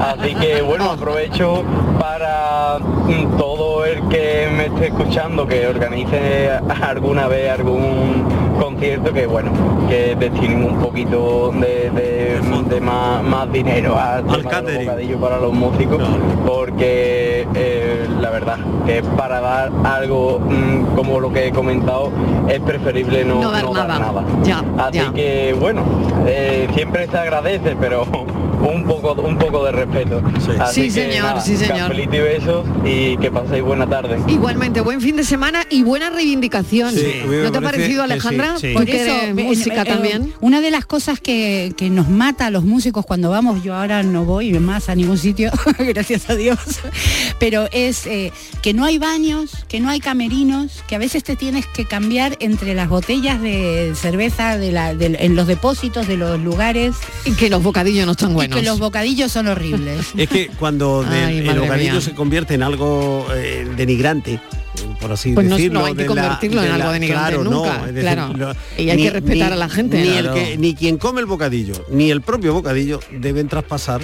S30: Así que bueno, aprovecho para mm, todo el que me esté escuchando que organice alguna vez algún concierto que bueno, que destinen un poquito de, de- de más, más dinero al de los bocadillos para los músicos porque eh, verdad que para dar algo mm, como lo que he comentado es preferible no,
S6: No dar nada. Ya,
S30: Así
S6: ya.
S30: que bueno, eh, siempre se agradece, pero un poco un poco de respeto. Así
S6: Sí,
S30: que,
S6: señor,
S30: nada,
S6: sí, señor.
S30: cafelito y besos y que paséis buena tarde.
S6: Igualmente, buen fin de semana y buena reivindicación.
S30: Sí,
S6: ¿No te ha parecido, Alejandra?
S30: sí.
S6: Porque
S12: Por eso,
S6: música
S12: eh,
S6: también.
S12: Una de las cosas que, que nos mata a los músicos cuando vamos, yo ahora no voy más a ningún sitio, gracias a Dios, pero es eh, que no hay baños, que no hay camerinos, que a veces te tienes que cambiar entre las botellas de cerveza de la, de- en los depósitos de los lugares.
S6: Y que los bocadillos no están buenos.
S12: Que los bocadillos son horribles.
S9: Es que cuando
S6: Ay,
S9: el bocadillo
S6: mía.
S9: se convierte en algo eh, denigrante, por así
S6: Pues
S9: decirlo.
S6: no hay que
S9: de la-
S6: convertirlo en algo denigrante
S9: claro,
S6: nunca,
S9: no, es decir,
S6: claro.
S9: lo-
S6: Y hay que respetar a la gente.
S9: Ni,
S6: Claro.
S9: el que, ni quien come el bocadillo, ni el propio bocadillo deben traspasar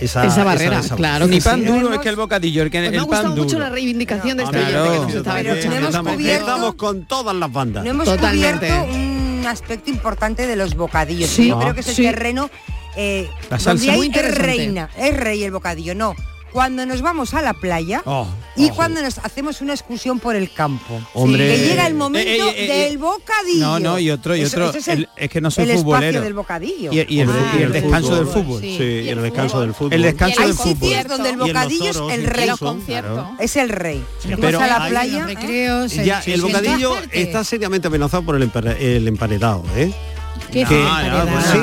S9: esa,
S6: Esa barrera,
S9: esa-
S6: claro
S8: Ni
S6: que
S8: pan
S6: sí.
S8: duro, es que el bocadillo, el, que,
S6: Pues me ha
S8: el pan
S6: gustado mucho
S8: duro.
S6: la reivindicación de este
S8: Claro.
S6: oyente que nos estaba
S9: También,
S6: escuchando.
S9: estamos,
S29: cubierto-
S9: estamos con todas las bandas.
S29: No hemos
S6: Totalmente.
S29: cubierto un aspecto importante de los bocadillos.
S6: Sí.
S29: Yo creo que es el
S6: sí.
S29: terreno eh,
S9: La salsa.
S6: Muy
S29: es reina, es rey el bocadillo. No, cuando nos vamos a la playa
S9: Oh,
S29: y cuando nos hacemos una excursión por el campo.
S8: Hombre.
S29: Que llega el momento
S8: Eh, eh, eh,
S29: del bocadillo.
S8: No, no, y otro, y
S29: Eso-
S8: otro.
S29: ese es, el,
S8: el- es que no soy
S29: el espacio
S8: futbolero.
S29: del bocadillo.
S8: Y, y el,
S29: Ah.
S8: y el descanso del fútbol.
S9: Sí, y el descanso del fútbol.
S8: El descanso del fútbol.
S29: sitios donde el bocadillo es el rey.
S9: incluso, claro.
S29: Es el rey.
S9: Pero
S29: a la playa.
S9: Ya, el bocadillo está seriamente amenazado por el emparedado, ¿eh?
S29: ¿Qué es
S9: pues sí,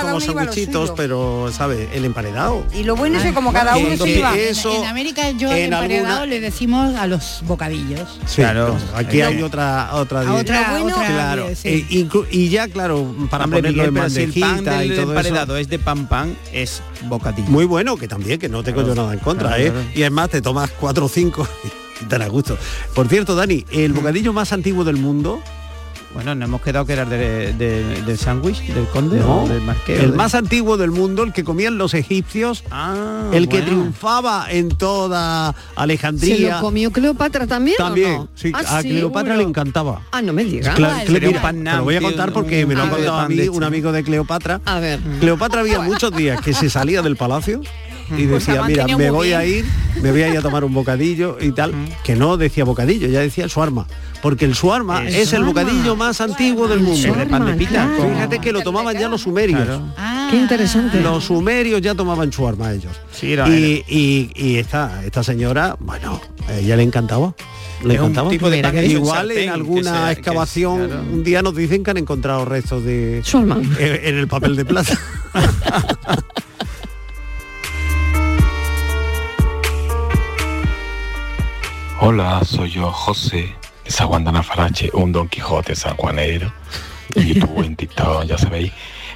S9: como
S29: a
S9: sanguchitos, pero, ¿sabes? El emparedado.
S29: Y lo bueno es que como cada uno se iba.
S9: eso-
S31: en América yo
S9: en
S31: emparedado
S9: alguna-
S31: le decimos a los bocadillos.
S9: Sí, claro. Aquí hay otra otra,
S31: A
S9: di-
S31: otra-
S9: Bueno,
S31: otra-
S9: claro.
S31: sí.
S9: Inclu- y ya claro para
S8: Hombre,
S9: ponerlo
S8: Miguel,
S9: en
S8: pero si el pan
S9: bandejita y todo
S8: emparedado
S9: eso.
S8: es de pan pan, es bocadillo.
S9: Muy bueno, que también, que no tengo yo nada en contra,
S8: claro,
S9: ¿eh?
S8: claro.
S9: Y además te tomas cuatro o cinco y te da gusto. Por cierto, Dani, el bocadillo más antiguo del mundo.
S8: Bueno, no hemos quedado que era de, de- del sándwich, del conde
S9: No,
S8: o del marqués. o
S9: el
S8: de-
S9: más antiguo del mundo, el que comían los egipcios,
S8: Ah,
S9: el que
S8: bueno.
S9: triunfaba en toda
S6: ¿Se
S9: Alejandría.
S6: lo comió Cleopatra también? o
S9: También,
S6: no?
S9: sí,
S6: Ah,
S9: a
S6: sí,
S9: Cleopatra
S6: seguro.
S9: le encantaba.
S6: Ah, no me digas.
S9: Cla- Cle-
S8: Sería un
S9: mira,
S8: pan
S9: te lo voy a contar porque me lo ha contado a mí un amigo de Cleopatra.
S6: A ver.
S9: Cleopatra había muchos días que se salía del palacio y
S31: Pues
S9: decía, mira, me voy a
S31: bien".
S9: ir, me voy a ir a tomar un bocadillo y tal, que no decía bocadillo, ya decía el suarma, porque el suarma
S8: El
S9: es el
S8: suarma.
S9: bocadillo más antiguo del mundo.
S8: El de pan de pita.
S6: claro.
S9: Fíjate que lo tomaban ya los sumerios.
S8: Claro.
S6: Qué interesante.
S9: Los sumerios ya tomaban chuarma ellos.
S8: Sí, era-
S9: y, y- y esta, esta señora, bueno, a ella le encantaba. Le
S8: Es un
S9: encantaba.
S8: tipo de pan que
S9: Igual
S8: sartén,
S9: en
S8: que
S9: alguna
S8: sea-
S9: excavación
S8: claro.
S9: un día nos dicen que han encontrado restos de
S6: Suarma.
S9: en, en el papel de plata.
S32: Hola, soy yo, José, de San Juan de Anafarache, un Don Quijote sanjuanero. En YouTube, en TikTok, ya sabéis.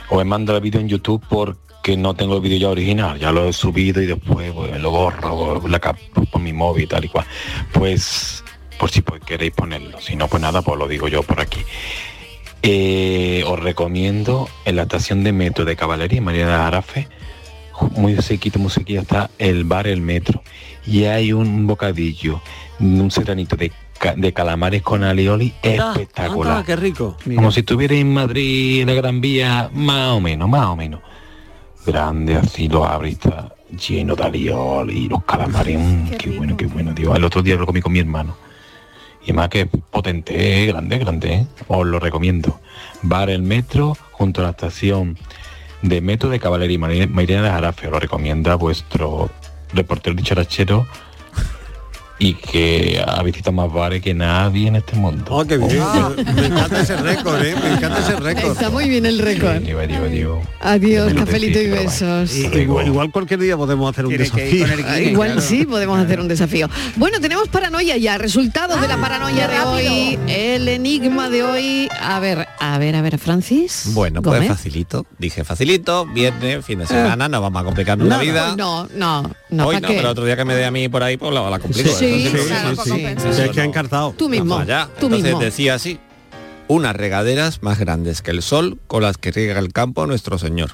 S32: Os he mandado el vídeo en YouTube porque no tengo el vídeo ya original, ya lo he subido y después pues, lo borro la cap- por mi móvil y tal y cual. Pues, por si pues, queréis ponerlo. Si no, pues nada, pues lo digo yo por aquí. Eh, os recomiendo en la estación de metro de Caballería, María de Arafe, muy sequito, muy sequito está el bar El Metro. Y hay un bocadillo, un serranito de, ca- de calamares con alioli espectacular.
S9: Anda, qué rico.
S32: Como si estuviera en Madrid, en la Gran Vía, más o menos, más o menos. Grande, así lo abre está lleno de alioli y los calamares. mm, qué, bueno, qué bueno, tío. El otro día lo comí con mi hermano. Y más que potente, eh, grande, grande, ¿eh? os lo recomiendo. Bar El Metro, junto a la estación de Metro de Caballería Mairena de Jarafe, os lo recomienda vuestro reportero dicharachero y que ha visitado más bares que nadie en este mundo.
S9: Oh, qué bien. Me encanta ese récord, ¿eh? Me encanta ese récord.
S6: Está muy bien el récord. Adiós,
S32: Menos
S6: cafelito y besos.
S9: Y- igual, igual cualquier día podemos hacer un desafío.
S8: con el
S6: Ah,
S8: Guinness,
S6: Igual
S8: claro.
S6: sí, podemos hacer un desafío. Bueno, tenemos paranoia ya, resultados de la paranoia de hoy, el enigma de hoy. A ver, a ver, a ver, Francis.
S33: Bueno, pues
S6: Gómez.
S33: facilito. Dije facilito, viernes, fin de semana, no vamos a complicarnos la
S6: No,
S33: vida.
S6: pues no, no, no,
S33: Hoy
S6: ¿pa'
S33: no,
S6: qué?
S33: pero otro día que me dé a mí por ahí, pues la, la complico.
S6: Sí,
S33: Entonces,
S6: sí, claro,
S33: sí,
S9: Sí, es que ha encartado.
S6: Tú mismo,
S33: Vamos allá.
S6: tú
S33: Entonces
S6: mismo.
S33: decía así, unas regaderas más grandes que el sol con las que riega el campo nuestro Señor.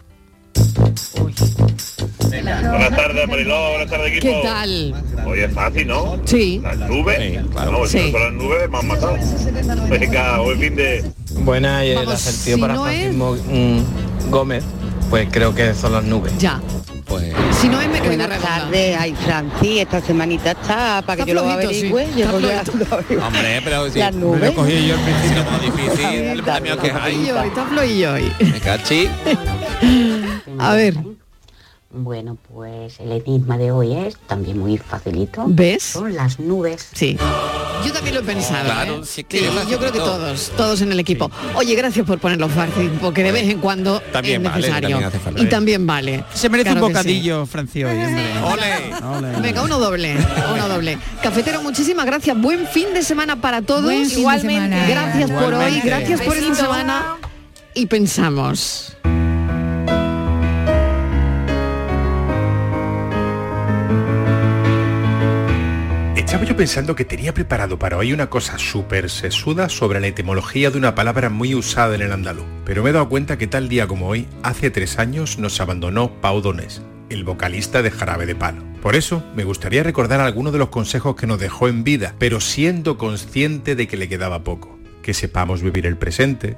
S34: Buenas tardes, Mariló, buenas tardes, equipo.
S6: ¿Qué tal?
S34: Oye, es fácil, ¿no?
S6: Sí.
S34: Las nubes. No,
S6: Sí.
S34: si no son las nubes, me han matado. Venga, hoy fin de...
S35: Buena y el
S6: Vamos, si
S35: para
S6: no es-
S35: Francisco mm, Gómez, pues creo que son las nubes.
S6: Ya. Si no es me quedo
S36: Buenas tardes, ay Francis, esta semanita está para que yo lo
S6: flojito,
S36: averigüe.
S6: sí.
S36: Yo
S6: Está
S36: lo
S6: flojito.
S36: averigüe.
S33: Hombre, pero si
S36: Las
S33: me
S36: nubes.
S33: lo cogí yo al principio como difícil, el premio que hay.
S6: Está flojillo hoy.
S33: Me cachi.
S6: A ver,
S37: Bueno, pues el enigma de hoy es también muy facilito.
S6: ¿Ves?
S37: Son las nubes.
S6: sí. Yo también lo he pensado.
S33: Claro,
S6: ¿eh?
S33: sí que
S6: Sí, yo creo que todos, todos en el equipo. Oye, gracias por ponerlo fácil, porque de vez en cuando
S33: También
S6: es
S33: vale,
S6: necesario.
S33: también hace falta.
S6: y también vale.
S8: Se merece
S6: Claro
S8: un
S6: sí.
S8: bocadillo, Franci, hoy, hombre. Ole.
S6: Venga, uno doble, uno doble. Cafetero, muchísimas gracias. Buen fin de semana para todos.
S31: Buen
S6: Igualmente. Gracias por hoy, gracias por esta semana. Y pensamos.
S38: Pensando que tenía preparado para hoy una cosa súper sesuda sobre la etimología de una palabra muy usada en el andaluz. Pero me he dado cuenta que tal día como hoy, hace tres años, nos abandonó Pau Donés, el vocalista de Jarabe de Palo. Por eso, me gustaría recordar algunos de los consejos que nos dejó en vida, pero siendo consciente de que le quedaba poco. Que sepamos vivir el presente,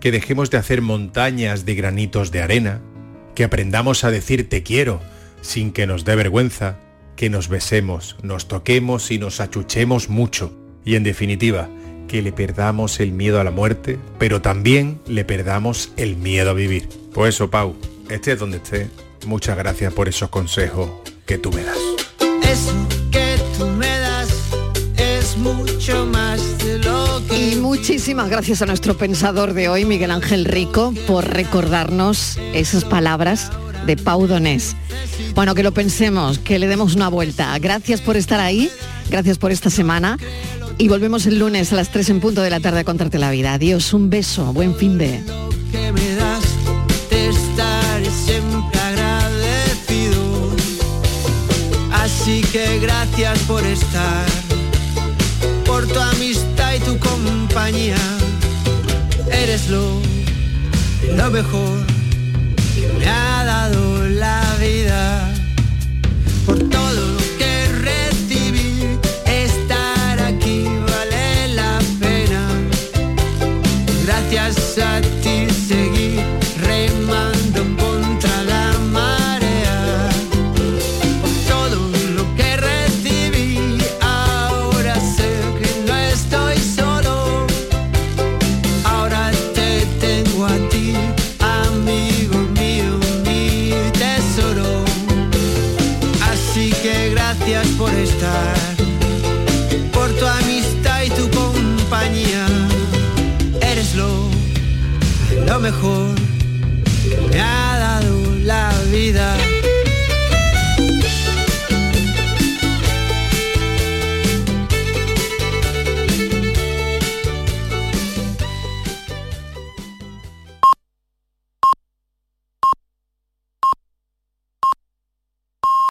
S38: que dejemos de hacer montañas de granitos de arena, que aprendamos a decir te quiero, sin que nos dé vergüenza, que nos besemos, nos toquemos y nos achuchemos mucho. Y en definitiva, que le perdamos el miedo a la muerte, pero también le perdamos el miedo a vivir. Pues eso, Pau, estés donde esté, muchas gracias por esos consejos que tú me das.
S39: Eso que tú me das es mucho más de lo que...
S6: Y muchísimas gracias a nuestro pensador de hoy, Miguel Ángel Rico, por recordarnos esas palabras de Pau Donés. Bueno, que lo pensemos, que le demos una vuelta. Gracias por estar ahí, gracias por esta semana. Y volvemos el lunes a las 3 en punto de la tarde a contarte la vida. Adiós, un beso, buen fin de...
S39: Así que gracias por estar, por tu amistad y tu compañía. Eres lo, lo mejor Gracias